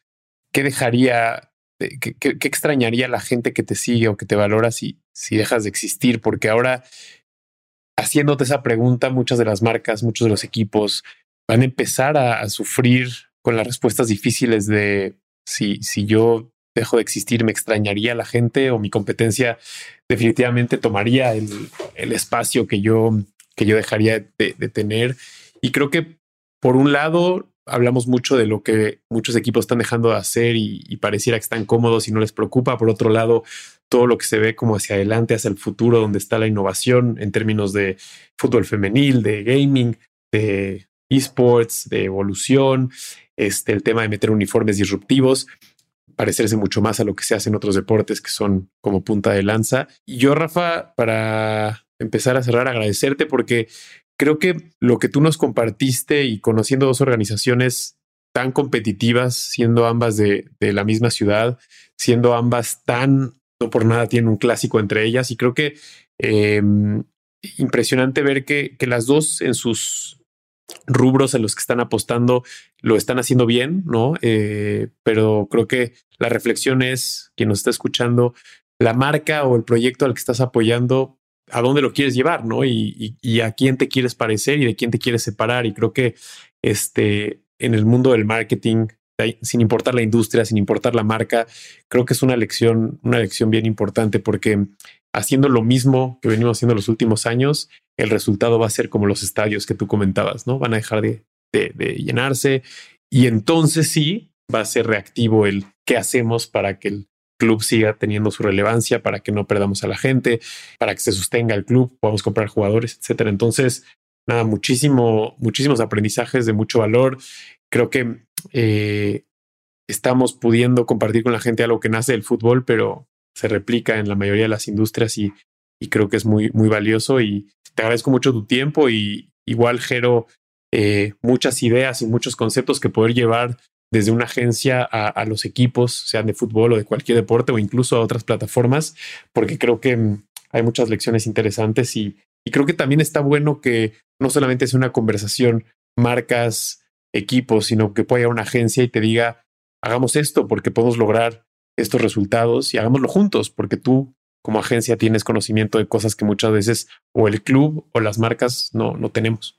qué dejaría, eh, qué, qué, extrañaría la gente que te sigue o que te valora si, si dejas de existir, porque ahora haciéndote esa pregunta, muchas de las marcas, muchos de los equipos van a empezar a, sufrir con las respuestas difíciles de si, si yo dejo de existir, me extrañaría la gente o mi competencia definitivamente tomaría el, espacio que yo, que yo dejaría de, tener. Y creo que por un lado hablamos mucho de lo que muchos equipos están dejando de hacer y, pareciera que están cómodos y no les preocupa. Por otro lado, todo lo que se ve como hacia adelante, hacia el futuro, donde está la innovación en términos de fútbol femenil, de gaming, de esports, de evolución, este, el tema de meter uniformes disruptivos parecerse mucho más a lo que se hace en otros deportes que son como punta de lanza. Y yo, Rafa, para empezar a cerrar, agradecerte porque creo que lo que tú nos compartiste y conociendo dos organizaciones tan competitivas, siendo ambas de, la misma ciudad, siendo ambas tan, no por nada tienen un clásico entre ellas, y creo que em, impresionante ver que, las dos en sus rubros en los que están apostando lo están haciendo bien, ¿no? Eh, pero creo que la reflexión es, quien nos está escuchando, la marca o el proyecto al que estás apoyando, a dónde lo quieres llevar, ¿no? Y, a quién te quieres parecer y de quién te quieres separar. Y creo que este, en el mundo del marketing, sin importar la industria, sin importar la marca, creo que es una lección, una lección bien importante porque haciendo lo mismo que venimos haciendo los últimos años, el resultado va a ser como los estadios que tú comentabas, ¿no? Van a dejar de, llenarse y entonces sí va a ser reactivo el qué hacemos para que el club siga teniendo su relevancia, para que no perdamos a la gente, para que se sostenga el club, podamos comprar jugadores, etcétera. Entonces, nada, muchísimo, muchísimos aprendizajes de mucho valor. Creo que eh, estamos pudiendo compartir con la gente algo que nace del fútbol, pero se replica en la mayoría de las industrias y, y creo que es muy, muy valioso y te agradezco mucho tu tiempo y igual, Jero, eh, muchas ideas y muchos conceptos que poder llevar desde una agencia a, los equipos, sean de fútbol o de cualquier deporte o incluso a otras plataformas, porque creo que mm, hay muchas lecciones interesantes y, y creo que también está bueno que no solamente sea una conversación marcas, equipos, sino que pueda ir a una agencia y te diga, hagamos esto porque podemos lograr estos resultados y hagámoslo juntos, porque tú como agencia tienes conocimiento de cosas que muchas veces o el club o las marcas no, no tenemos.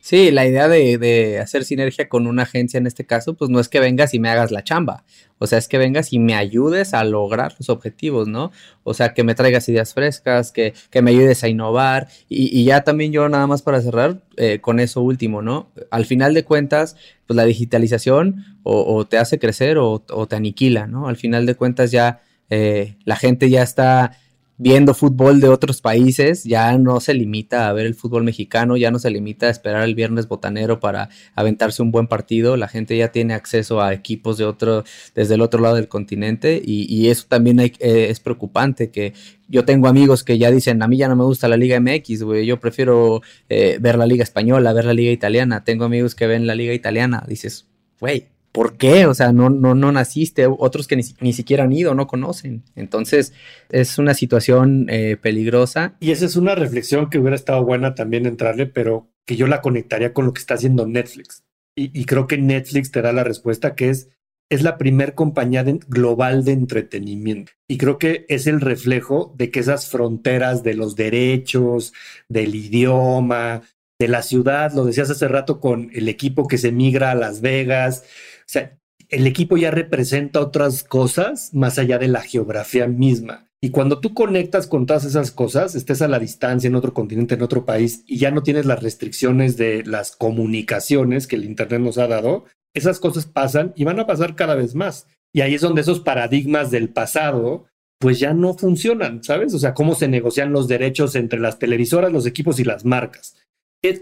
Sí, la idea de, hacer sinergia con una agencia en este caso, pues no es que vengas y me hagas la chamba, o sea, es que vengas y me ayudes a lograr los objetivos, ¿no? O sea, que me traigas ideas frescas, que, me ayudes a innovar y, ya también yo nada más para cerrar eh, con eso último, ¿no? Al final de cuentas, pues la digitalización o, te hace crecer o, te aniquila, ¿no? Al final de cuentas ya eh, la gente ya está viendo fútbol de otros países, ya no se limita a ver el fútbol mexicano, ya no se limita a esperar el viernes botanero para aventarse un buen partido, la gente ya tiene acceso a equipos de otro, desde el otro lado del continente y, eso también eh, es preocupante, que yo tengo amigos que ya dicen, a mí ya no me gusta la Liga MX, güey, yo prefiero eh, ver la Liga Española, ver la Liga Italiana, tengo amigos que ven la Liga Italiana, dices, güey, ¿por qué? O sea, no, no, no naciste, otros que ni, siquiera han ido, no conocen. Entonces, es una situación eh, peligrosa. Y esa es una reflexión que hubiera estado buena también entrarle, pero que yo la conectaría con lo que está haciendo Netflix. Y, creo que Netflix te da la respuesta que es, es la primer compañía global de entretenimiento. Y creo que es el reflejo de que esas fronteras de los derechos, del idioma, de la ciudad, lo decías hace rato con el equipo que se migra a Las Vegas, sea, el equipo ya representa otras cosas más allá de la geografía misma. Y cuando tú conectas con todas esas cosas, estés a la distancia en otro continente, en otro país, y ya no tienes las restricciones de las comunicaciones que el Internet nos ha dado, esas cosas pasan y van a pasar cada vez más. Y ahí es donde esos paradigmas del pasado, pues ya no funcionan, ¿sabes? O sea, cómo se negocian los derechos entre las televisoras, los equipos y las marcas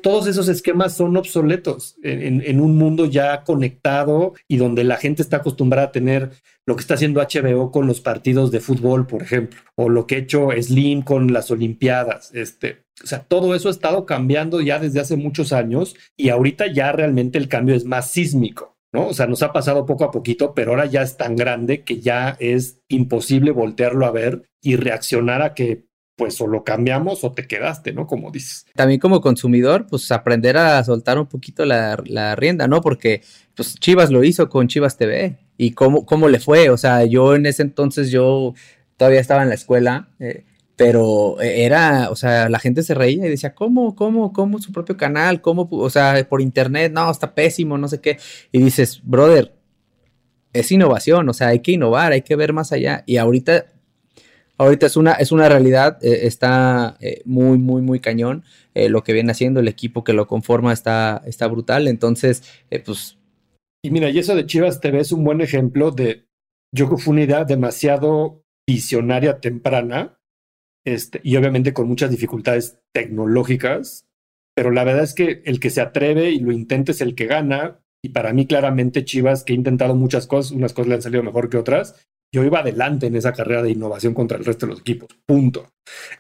todos esos esquemas son obsoletos en, un mundo ya conectado y donde la gente está acostumbrada a tener lo que está haciendo HBO con los partidos de fútbol, por ejemplo, o lo que ha hecho Slim con las Olimpiadas. Este, o sea, todo eso ha estado cambiando ya desde hace muchos años y ahorita ya realmente el cambio es más sísmico. ¿no? O sea, nos ha pasado poco a poquito, pero ahora ya es tan grande que ya es imposible voltearlo a ver y reaccionar a que pues o lo cambiamos o te quedaste, ¿no? Como dices. También como consumidor, pues aprender a soltar un poquito la, rienda, ¿no? Porque pues Chivas lo hizo con Chivas TV y cómo, cómo le fue, o sea, yo en ese entonces yo todavía estaba en la escuela, eh, pero era, o sea, la gente se reía y decía, ¿cómo, cómo, cómo su propio canal? ¿Cómo, o sea, por internet? No, está pésimo, no sé qué. Y dices, brother, es innovación, o sea, hay que innovar, hay que ver más allá. Y ahorita ahorita es una, es una realidad, eh, está eh, muy, muy, muy cañón. Eh, lo que viene haciendo el equipo que lo conforma está, está brutal. Entonces, pues. Y mira, y eso de Chivas TV es un buen ejemplo de. Yo creo que fue una idea demasiado visionaria temprana. Este, y obviamente con muchas dificultades tecnológicas. Pero la verdad es que el que se atreve y lo intenta es el que gana. Y para mí, claramente, Chivas, que ha intentado muchas cosas, unas cosas le han salido mejor que otras, yo iba adelante en esa carrera de innovación contra el resto de los equipos, punto.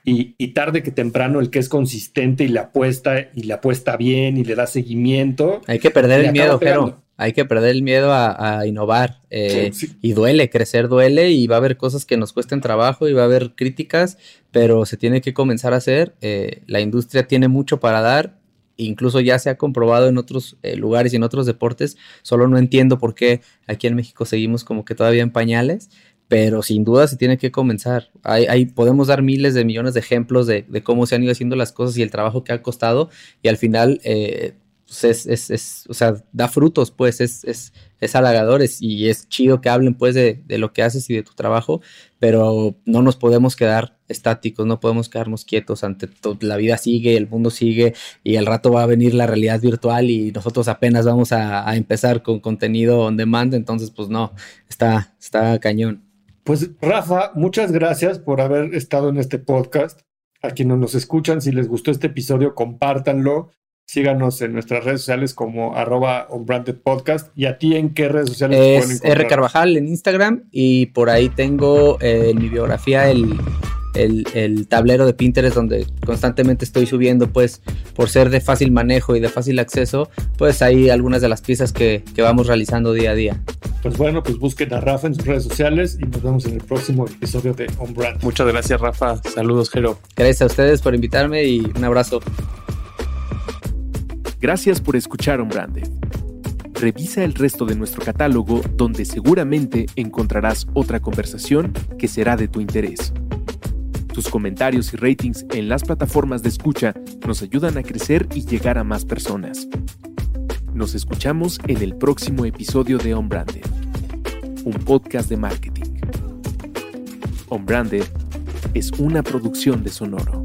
Y, tarde que temprano el que es consistente y le apuesta y le apuesta bien y le da seguimiento. Hay que perder el miedo, pero hay que perder el miedo a, innovar. Eh, y duele, crecer duele y va a haber cosas que nos cuesten trabajo y va a haber críticas, pero se tiene que comenzar a hacer. Eh, la industria tiene mucho para dar incluso ya se ha comprobado en otros eh, lugares y en otros deportes, solo no entiendo por qué aquí en México seguimos como que todavía en pañales, pero sin duda se tiene que comenzar. Hay, podemos dar miles de millones de ejemplos de, cómo se han ido haciendo las cosas y el trabajo que ha costado y al final eh, pues es, es, o sea, da frutos, pues es, es, es halagador y es chido que hablen pues de, de, lo que haces y de tu trabajo, pero no nos podemos quedar estáticos, no podemos quedarnos quietos ante todo, la vida sigue, el mundo sigue y al rato va a venir la realidad virtual y nosotros apenas vamos a, a empezar con contenido on demand, entonces pues no, está, está cañón. Pues Rafa, muchas gracias por haber estado en este podcast. A quienes nos escuchan, si les gustó este episodio, compártanlo Síganos en nuestras redes sociales como arroba podcast. ¿Y a ti en qué redes sociales es pueden encontrar? R Carvajal en Instagram y por ahí tengo eh, en mi biografía el, el, tablero de Pinterest donde constantemente estoy subiendo, pues por ser de fácil manejo y de fácil acceso, pues hay algunas de las piezas que, que vamos realizando día a día. Pues bueno, pues busquen a Rafa en sus redes sociales y nos vemos en el próximo episodio de On Brand. Muchas gracias, Rafa. Saludos, Jero. Gracias a ustedes por invitarme y un abrazo. Gracias por escuchar On Revisa el resto de nuestro catálogo donde seguramente encontrarás otra conversación que será de tu interés. Tus comentarios y ratings en las plataformas de escucha nos ayudan a crecer y llegar a más personas. Nos escuchamos en el próximo episodio de On un podcast de marketing. Es una producción de Sonoro.